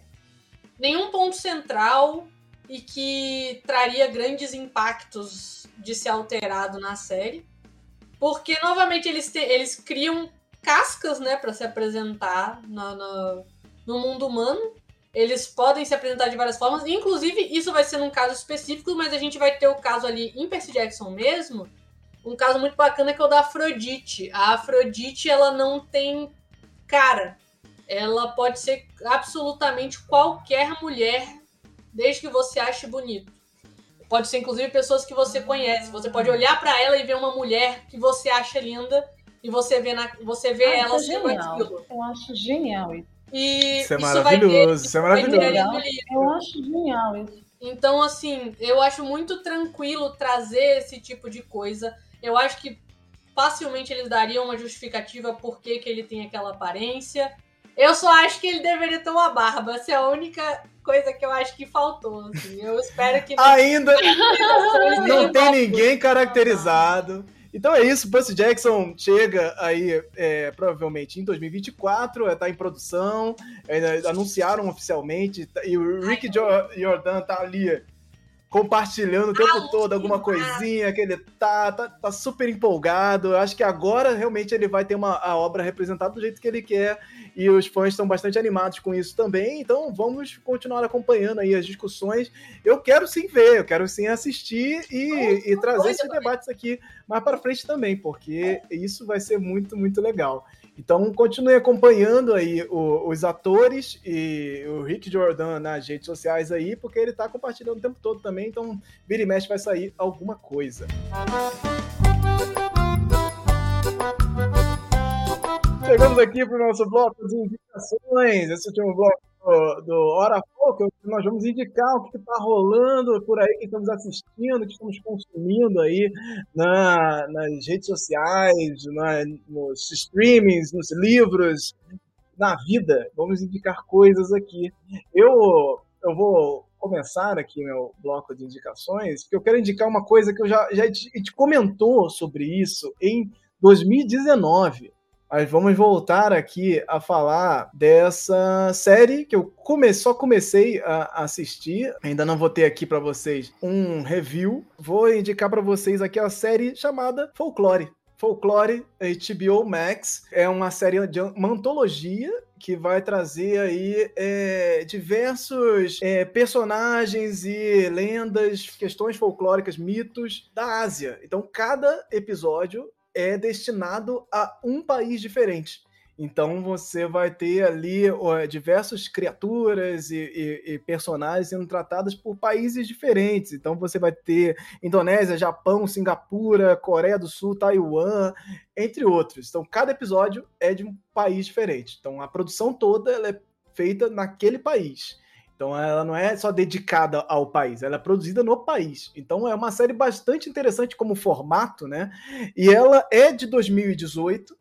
nenhum ponto central e que traria grandes impactos de ser alterado na série. Porque, novamente, eles, te, eles criam cascas, né, para se apresentar no, no, no, mundo humano. Eles podem se apresentar de várias formas. Inclusive, isso vai ser num caso específico, mas a gente vai ter o caso ali em Percy Jackson mesmo. Um caso muito bacana que é o da Afrodite. A Afrodite, ela não tem cara. Ela pode ser absolutamente qualquer mulher, desde que você ache bonito. Pode ser inclusive pessoas que você conhece. Você pode olhar para ela e ver uma mulher que você acha linda e você vê, na, você vê ah, ela isso é genial. Eu acho genial isso. E isso é maravilhoso, ter, isso é maravilhoso. Eu acho genial isso. Então, assim, eu acho muito tranquilo trazer esse tipo de coisa. Eu acho que facilmente eles dariam uma justificativa por que, que ele tem aquela aparência. Eu só acho que ele deveria ter uma barba. Essa é a única coisa que eu acho que faltou. Assim. Eu espero que. (laughs) Ainda (laughs) não tem ninguém caracterizado. Então é isso, Percy Jackson chega aí é, provavelmente em 2024, está é, em produção, é, anunciaram oficialmente, tá, e o Rick Jordan tá ali compartilhando o tempo todo alguma coisinha que ele tá, tá, tá, super empolgado. Eu acho que agora realmente ele vai ter uma, a obra representada do jeito que ele quer e os fãs estão bastante animados com isso também. Então vamos continuar acompanhando aí as discussões. Eu quero sim ver, eu quero sim assistir e, e trazer esses debates aqui mais para frente também, porque isso vai ser muito, muito legal. Então continue acompanhando aí o, os atores e o Rick Jordan nas redes sociais aí, porque ele está compartilhando o tempo todo também, então vira e mexe vai sair alguma coisa. Chegamos aqui para o nosso bloco de indicações, esse último bloco do, Hora Pouco, nós vamos indicar o que está rolando por aí, que estamos assistindo, que estamos consumindo aí na, nas redes sociais, na, nos streamings, nos livros, na vida. Vamos indicar coisas aqui. Eu, eu vou começar aqui meu bloco de indicações, porque eu quero indicar uma coisa que eu já, já te, te comentou sobre isso em 2019. Mas vamos voltar aqui a falar dessa série que eu come só comecei a assistir. Ainda não vou ter aqui para vocês um review. Vou indicar para vocês aqui a série chamada Folklore. Folklore HBO Max é uma série de uma antologia que vai trazer aí é, diversos é, personagens e lendas, questões folclóricas, mitos da Ásia. Então, cada episódio é destinado a um país diferente. Então você vai ter ali ó, diversas criaturas e, e, e, personagens sendo tratadas por países diferentes. Então você vai ter Indonésia, Japão, Singapura, Coreia do Sul, Taiwan, entre outros. Então cada episódio é de um país diferente. Então a produção toda é feita naquele país. Então ela não é só dedicada ao país, ela é produzida no país. Então é uma série bastante interessante como formato, né? E ela é de 2018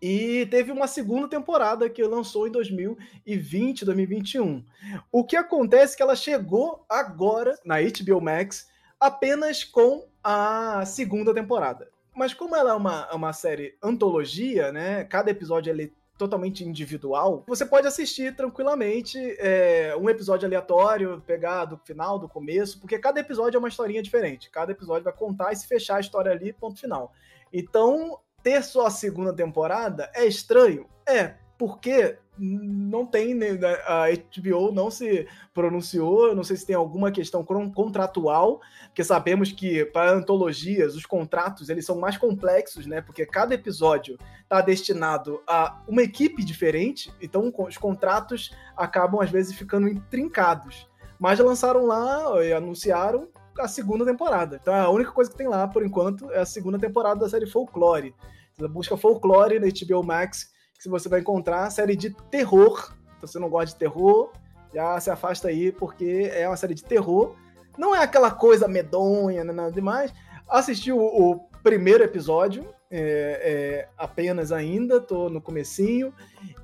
e teve uma segunda temporada que lançou em 2020, 2021. O que acontece é que ela chegou agora na HBO Max apenas com a segunda temporada. Mas como ela é uma, uma série antologia, né? Cada episódio ele totalmente individual, você pode assistir tranquilamente é, um episódio aleatório, pegar do final, do começo, porque cada episódio é uma historinha diferente. Cada episódio vai contar e se fechar a história ali, ponto final. Então, ter só a segunda temporada é estranho? É, porque não tem, né, a HBO não se pronunciou, não sei se tem alguma questão contratual, porque sabemos que para antologias os contratos eles são mais complexos, né? Porque cada episódio está destinado a uma equipe diferente, então os contratos acabam às vezes ficando intrincados. Mas lançaram lá e anunciaram a segunda temporada. Então a única coisa que tem lá por enquanto é a segunda temporada da série Folklore. Você busca Folklore na HBO Max que você vai encontrar série de terror. Se você não gosta de terror, já se afasta aí, porque é uma série de terror. Não é aquela coisa medonha, nada demais. Assisti o, o primeiro episódio, é, é, apenas ainda, tô no comecinho.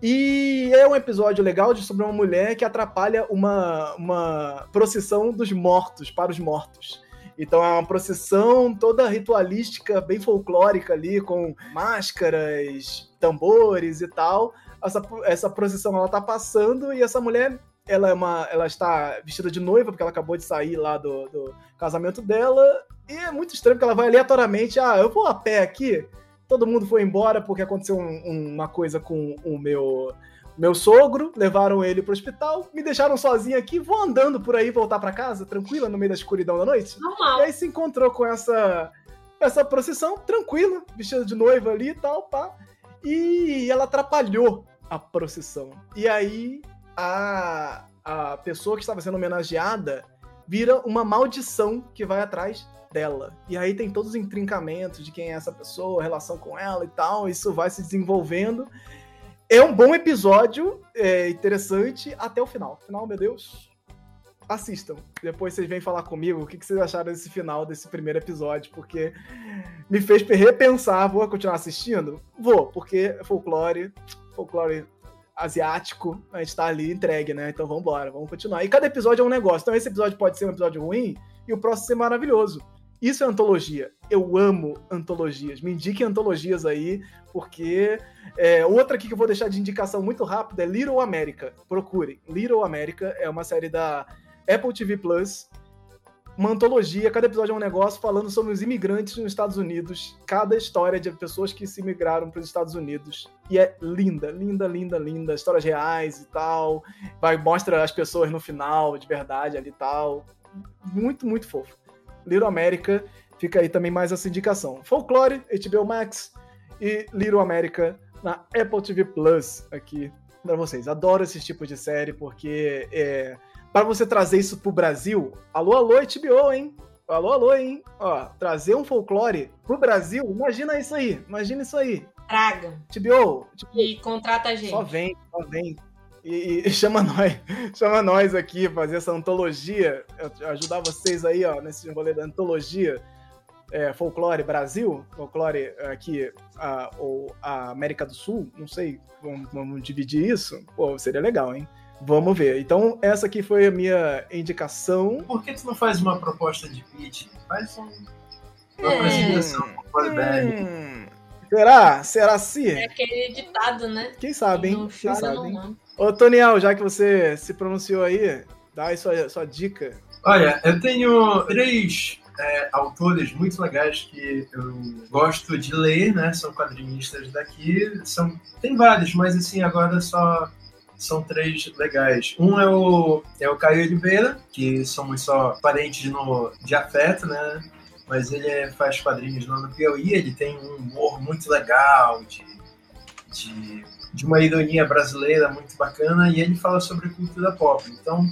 E é um episódio legal de sobre uma mulher que atrapalha uma, uma procissão dos mortos, para os mortos. Então é uma procissão toda ritualística, bem folclórica ali, com máscaras, tambores e tal. Essa, essa procissão ela tá passando e essa mulher ela, é uma, ela está vestida de noiva, porque ela acabou de sair lá do, do casamento dela. E é muito estranho porque ela vai aleatoriamente, ah, eu vou a pé aqui. Todo mundo foi embora porque aconteceu um, uma coisa com o meu meu sogro, levaram ele pro hospital, me deixaram sozinho aqui, vou andando por aí voltar para casa, tranquila, no meio da escuridão da noite. Normal. E aí se encontrou com essa essa procissão, tranquila, vestida de noiva ali e tal, pá. E ela atrapalhou a procissão. E aí a, a pessoa que estava sendo homenageada vira uma maldição que vai atrás dela. E aí tem todos os intrincamentos de quem é essa pessoa, relação com ela e tal. Isso vai se desenvolvendo. É um bom episódio, é interessante até o final. Final, meu Deus. Assistam. Depois vocês vêm falar comigo o que vocês acharam desse final desse primeiro episódio, porque me fez repensar. Vou continuar assistindo? Vou, porque folclore, folclore asiático, a gente tá ali entregue, né? Então vamos embora, vamos continuar. E cada episódio é um negócio. Então esse episódio pode ser um episódio ruim e o próximo ser maravilhoso. Isso é antologia. Eu amo antologias. Me indiquem antologias aí, porque é, outra aqui que eu vou deixar de indicação muito rápida é Little America. Procurem. Little America é uma série da Apple TV Plus. Uma antologia, cada episódio é um negócio falando sobre os imigrantes nos Estados Unidos, cada história de pessoas que se imigraram para os Estados Unidos. E é linda, linda, linda, linda. Histórias reais e tal. Vai, mostra as pessoas no final, de verdade ali e tal. Muito, muito fofo. Little America, fica aí também mais essa indicação. Folklore, HBO Max e Little America na Apple TV Plus aqui para vocês. Adoro esse tipo de série porque é, para você trazer isso pro Brasil, alô, alô, HBO, hein? Alô, alô, hein? Ó, trazer um folclore pro Brasil, imagina isso aí, imagina isso aí. Traga. HBO. E contrata a gente. Só vem, só vem. E, e, (laughs) chama nós, chama nós aqui fazer essa antologia, ajudar vocês aí, ó, nesse rolê da antologia é, folclore Brasil, folclore aqui, a, ou a América do Sul, não sei, vamos, vamos, dividir isso? Pô, seria legal, hein? Vamos ver. Então, essa aqui foi a minha indicação. Por que tu não faz uma proposta de pitch? Faz um, uma é. apresentação folclore hum. Será? Será se? É aquele ditado, né? Quem sabe, hein? Quem sabe, hein? Ô, Toniel, já que você se pronunciou aí, dá aí sua, sua dica. Olha, eu tenho três é, autores muito legais que eu gosto de ler, né? São quadrinistas daqui. São, tem vários, mas assim, agora só são três legais. Um é o, é o Caio Oliveira, que somos só parentes no, de afeto, né? Mas ele é, faz quadrinhos lá no Piauí, ele tem um humor muito legal, de, de de uma ironia brasileira muito bacana e ele fala sobre cultura pop. Então,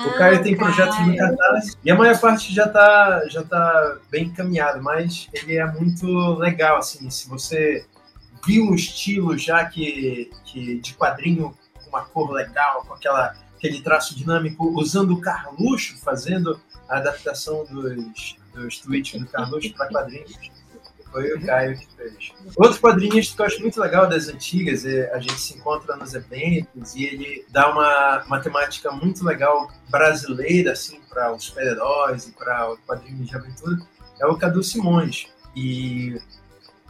o ah, Caio tem projetos no cartaz e a maior parte já está já tá bem encaminhado, mas ele é muito legal, assim, se você viu um estilo já que, que de quadrinho com uma cor legal, com aquela, aquele traço dinâmico, usando o Carluxo, fazendo a adaptação dos, dos tweets do Carluxo para quadrinhos, foi o Caio que fez. Outro quadrinista que eu acho muito legal das antigas, é, a gente se encontra nos eventos e ele dá uma, uma temática muito legal brasileira, assim, para os super-heróis e para o quadrinho de aventura, é o Cadu Simões. E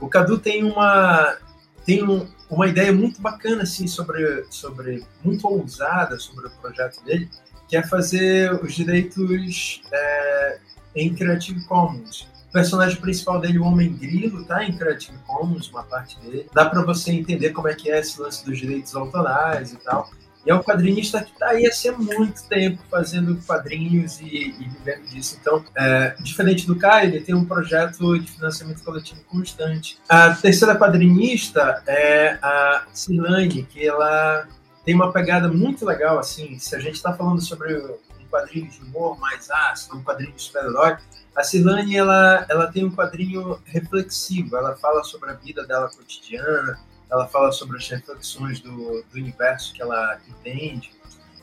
o Cadu tem uma tem um, uma ideia muito bacana assim sobre sobre muito ousada sobre o projeto dele, que é fazer os direitos é, em Creative Commons. O personagem principal dele, o Homem Grilo, tá em Creative Commons, uma parte dele. Dá para você entender como é que é esse lance dos direitos autorais e tal. E é um quadrinista que está aí há muito tempo fazendo quadrinhos e, e vivendo disso. Então, é, diferente do Caio, ele tem um projeto de financiamento coletivo constante. A terceira quadrinista é a Silane, que ela tem uma pegada muito legal, assim, se a gente está falando sobre um quadrinho de humor mais ácido, um quadrinho de super-herói, a Silane, ela, ela tem um quadrinho reflexivo, ela fala sobre a vida dela cotidiana, ela fala sobre as reflexões do, do universo que ela entende,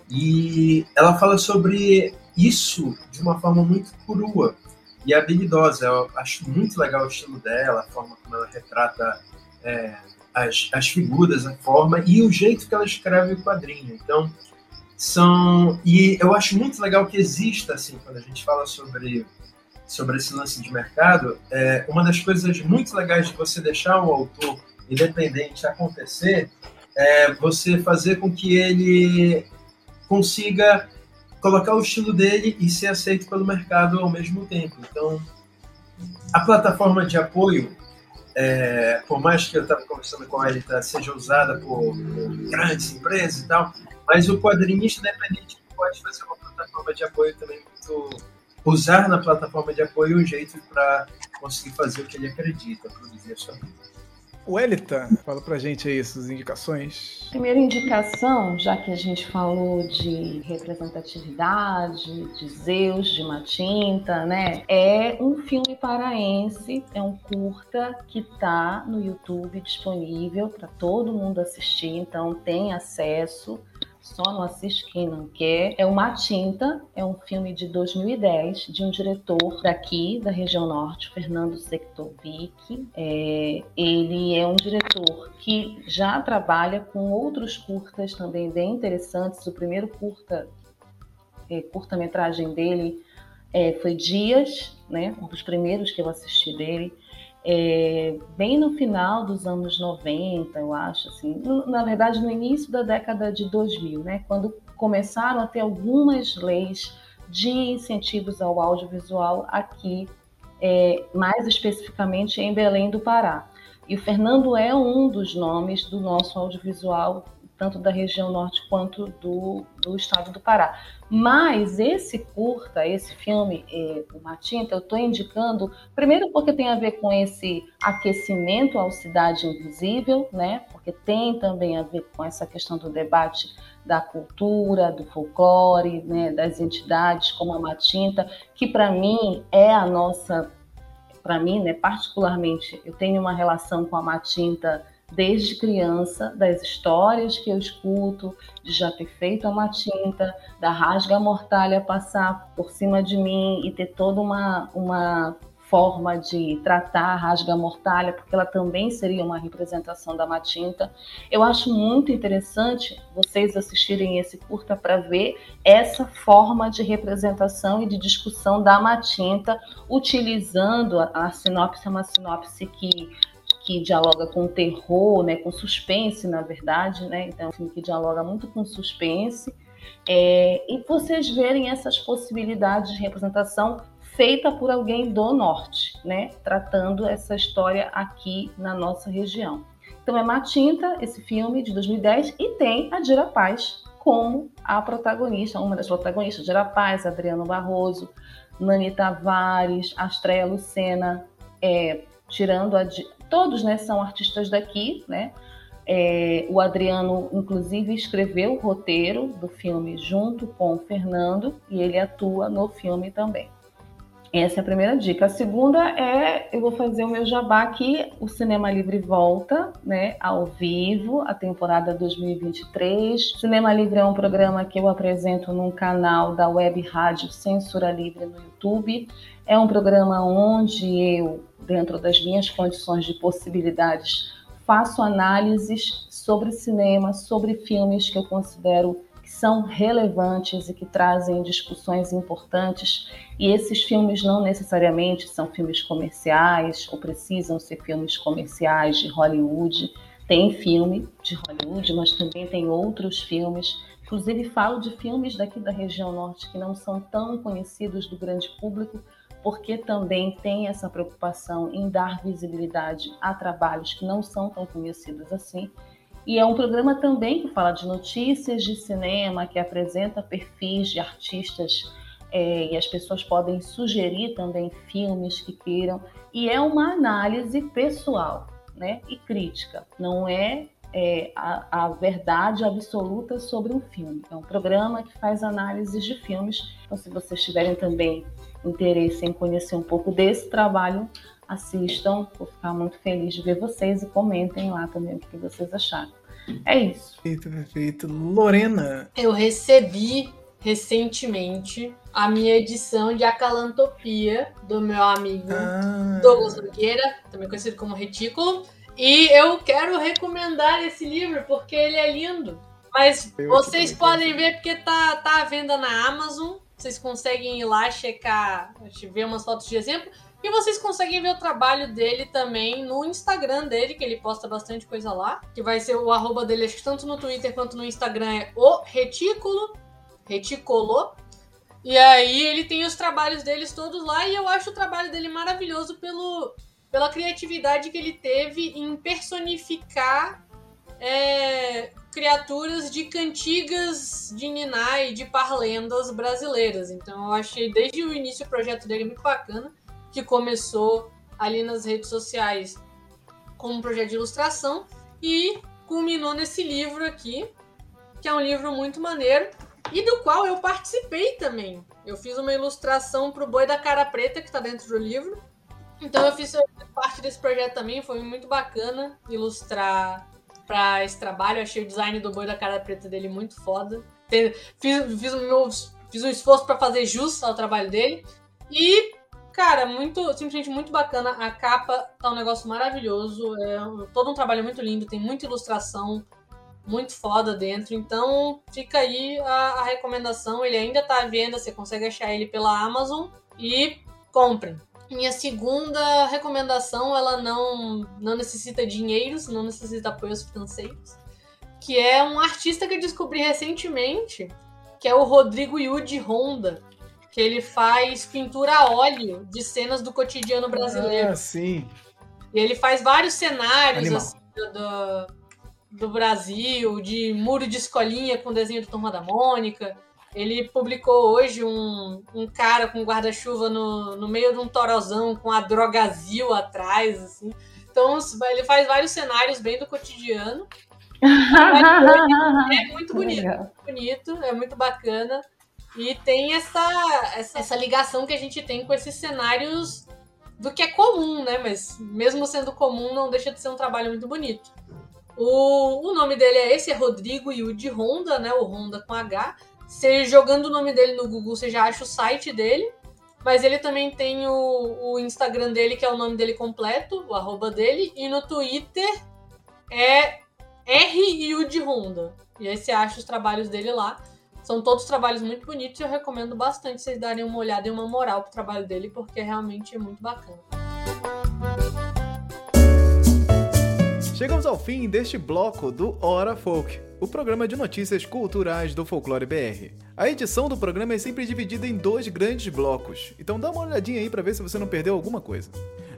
e ela fala sobre isso de uma forma muito crua e habilidosa. Eu acho muito legal o estilo dela, a forma como ela retrata é, as, as figuras, a forma e o jeito que ela escreve o quadrinho. Então, são. E eu acho muito legal que exista, assim, quando a gente fala sobre, sobre esse lance de mercado, é, uma das coisas muito legais de você deixar o autor independente acontecer, é você fazer com que ele consiga colocar o estilo dele e ser aceito pelo mercado ao mesmo tempo. Então, a plataforma de apoio, é, por mais que eu estava conversando com a Elita, seja usada por, grandes empresas e tal, mas o quadrinista independente pode fazer uma plataforma de apoio também muito usar na plataforma de apoio um jeito para conseguir fazer o que ele acredita, produzir a sua vida. O Elita, fala pra gente aí essas indicações. Primeira indicação, já que a gente falou de representatividade, de Zeus, de Matinta, né? É um filme paraense, é um curta que tá no YouTube disponível para todo mundo assistir, então tem acesso só não assiste quem não quer. É Uma Tinta, é um filme de 2010 de um diretor daqui da região norte, Fernando Sektovic. É, ele é um diretor que já trabalha com outros curtas também bem interessantes. O primeiro curta, é, curta-metragem dele é, foi Dias, né? Um dos primeiros que eu assisti dele é, bem no final dos anos 90, eu acho, assim, na verdade no início da década de 2000, né, quando começaram a ter algumas leis de incentivos ao audiovisual aqui, é, mais especificamente em Belém do Pará. E o Fernando é um dos nomes do nosso audiovisual tanto da região norte quanto do, do estado do Pará. Mas esse curta, esse filme, é, Uma Tinta, eu estou indicando, primeiro porque tem a ver com esse aquecimento ao Cidade Invisível, né? Porque tem também a ver com essa questão do debate da cultura, do folclore, né? das entidades como a Matinta, que para mim é a nossa, para mim, né? particularmente, eu tenho uma relação com a Matinta desde criança, das histórias que eu escuto, de já ter feito uma tinta, da rasga mortalha passar por cima de mim e ter toda uma, uma forma de tratar a rasga mortalha, porque ela também seria uma representação da matinta. Eu acho muito interessante vocês assistirem esse curta para ver essa forma de representação e de discussão da matinta, utilizando a, a sinopse, é uma sinopse que que dialoga com terror, né, com suspense, na verdade, né? Então, é um filme que dialoga muito com suspense. É, e vocês verem essas possibilidades de representação feita por alguém do norte, né, tratando essa história aqui na nossa região. Então é Matinta, esse filme de 2010, e tem a Dira Paz como a protagonista, uma das protagonistas, Dira Paz, Adriano Barroso, Nani Tavares, Astrea Lucena, é, tirando a, todos né, são artistas daqui, né? É, o Adriano, inclusive, escreveu o roteiro do filme junto com o Fernando e ele atua no filme também. Essa é a primeira dica. A segunda é, eu vou fazer o meu jabá aqui, o Cinema Livre volta, né, ao vivo, a temporada 2023. Cinema Livre é um programa que eu apresento num canal da Web Rádio Censura Livre no YouTube. É um programa onde eu dentro das minhas condições de possibilidades, faço análises sobre cinema, sobre filmes que eu considero que são relevantes e que trazem discussões importantes. E esses filmes não necessariamente são filmes comerciais ou precisam ser filmes comerciais de Hollywood. Tem filme de Hollywood, mas também tem outros filmes. Inclusive, falo de filmes daqui da região norte que não são tão conhecidos do grande público, porque também tem essa preocupação em dar visibilidade a trabalhos que não são tão conhecidos assim. E é um programa também que fala de notícias de cinema, que apresenta perfis de artistas é, e as pessoas podem sugerir também filmes que queiram. E é uma análise pessoal né, e crítica, não é, é a, a, verdade absoluta sobre um filme. É um programa que faz análises de filmes. Então, se vocês tiverem também interesse em conhecer um pouco desse trabalho, assistam. Vou ficar muito feliz de ver vocês e comentem lá também o que vocês acharam. É isso. Perfeito, perfeito. Lorena. Eu recebi recentemente a minha edição de Acalantopia do meu amigo ah. Douglas Nogueira, também conhecido como Retículo. E eu quero recomendar esse livro porque ele é lindo. Mas eu vocês podem ver porque tá, tá à venda na Amazon. Vocês conseguem ir lá checar, ver umas fotos de exemplo. E vocês conseguem ver o trabalho dele também no Instagram dele, que ele posta bastante coisa lá. Que vai ser o arroba dele, acho que tanto no Twitter quanto no Instagram é o Retículo. Reticulou. E aí ele tem os trabalhos deles todos lá e eu acho o trabalho dele maravilhoso pelo, pela criatividade que ele teve em personificar é, criaturas de cantigas de Niná e de parlendas brasileiras. Então eu achei desde o início o projeto dele muito bacana, que começou ali nas redes sociais como um projeto de ilustração e culminou nesse livro aqui, que é um livro muito maneiro e do qual eu participei também. Eu fiz uma ilustração para o Boi da Cara Preta, que está dentro do livro. Então eu fiz parte desse projeto também, foi muito bacana ilustrar para esse trabalho. Achei o design do boi da cara preta dele muito foda. Fiz, fiz, fiz um esforço para fazer jus ao trabalho dele. E, cara, muito, simplesmente muito bacana. A capa tá um negócio maravilhoso. É todo um trabalho muito lindo, tem muita ilustração muito foda dentro. Então, fica aí a, a recomendação. Ele ainda tá à venda, você consegue achar ele pela Amazon. E comprem. Minha segunda recomendação, ela não, não necessita dinheiros, não necessita apoios financeiros, que é um artista que eu descobri recentemente, que é o Rodrigo Yudi Honda, que ele faz pintura a óleo de cenas do cotidiano brasileiro. Ah, sim. E ele faz vários cenários assim, do, do Brasil, de muro de escolinha com desenho do Turma da Mônica. Ele publicou hoje um, um cara com guarda-chuva no, no meio de um torozão com a drogazil atrás, assim. Então, ele faz vários cenários bem do cotidiano. é muito (laughs) bonito, muito bonito, é muito bacana. E tem essa, essa, essa ligação que a gente tem com esses cenários do que é comum, né? Mas mesmo sendo comum, não deixa de ser um trabalho muito bonito. O, o nome dele é esse, é Rodrigo Yudi Honda, né? O Honda com H. Você jogando o nome dele no Google, você já acha o site dele. Mas ele também tem o, o Instagram dele, que é o nome dele completo, o arroba dele. E no Twitter é R de Honda. E aí você acha os trabalhos dele lá. São todos trabalhos muito bonitos e eu recomendo bastante vocês darem uma olhada e uma moral pro trabalho dele, porque realmente é muito bacana. Chegamos ao fim deste bloco do Hora Folk, o programa de notícias culturais do Folclore BR. A edição do programa é sempre dividida em dois grandes blocos, então dá uma olhadinha aí para ver se você não perdeu alguma coisa.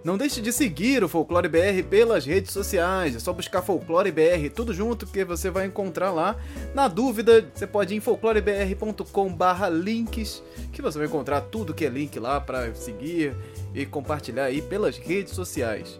Não deixe de seguir o Folclore BR pelas redes sociais, é só buscar Folclore BR tudo junto que você vai encontrar lá. Na dúvida, você pode ir em folclorebr.com/links, que você vai encontrar tudo que é link lá para seguir e compartilhar aí pelas redes sociais.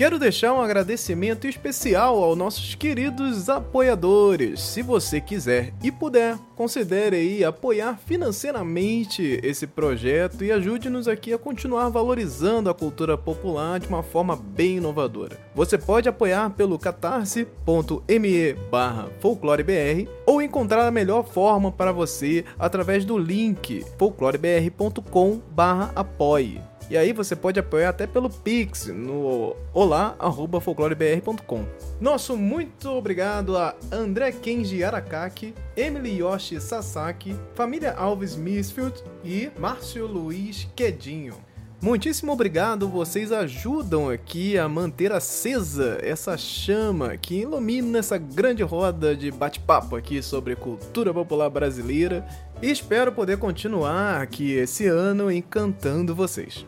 Quero deixar um agradecimento especial aos nossos queridos apoiadores. Se você quiser e puder, considere aí apoiar financeiramente esse projeto e ajude-nos aqui a continuar valorizando a cultura popular de uma forma bem inovadora. Você pode apoiar pelo catarse.me barra folclorebr ou encontrar a melhor forma para você através do link folclorebr.com barra apoie. E aí você pode apoiar até pelo Pix no olá@folclorebr.com. Nosso muito obrigado a André Kenji Arakaki, Emily Yoshi Sasaki, família Alves Misfield e Márcio Luiz Quedinho. Muitíssimo obrigado, vocês ajudam aqui a manter acesa essa chama que ilumina essa grande roda de bate-papo aqui sobre cultura popular brasileira e espero poder continuar aqui esse ano encantando vocês.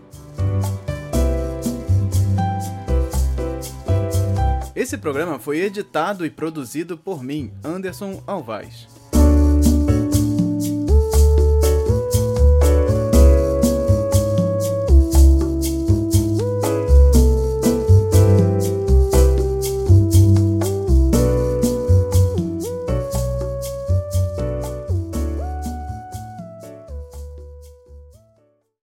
Esse programa foi editado e produzido por mim, Anderson Alvaz.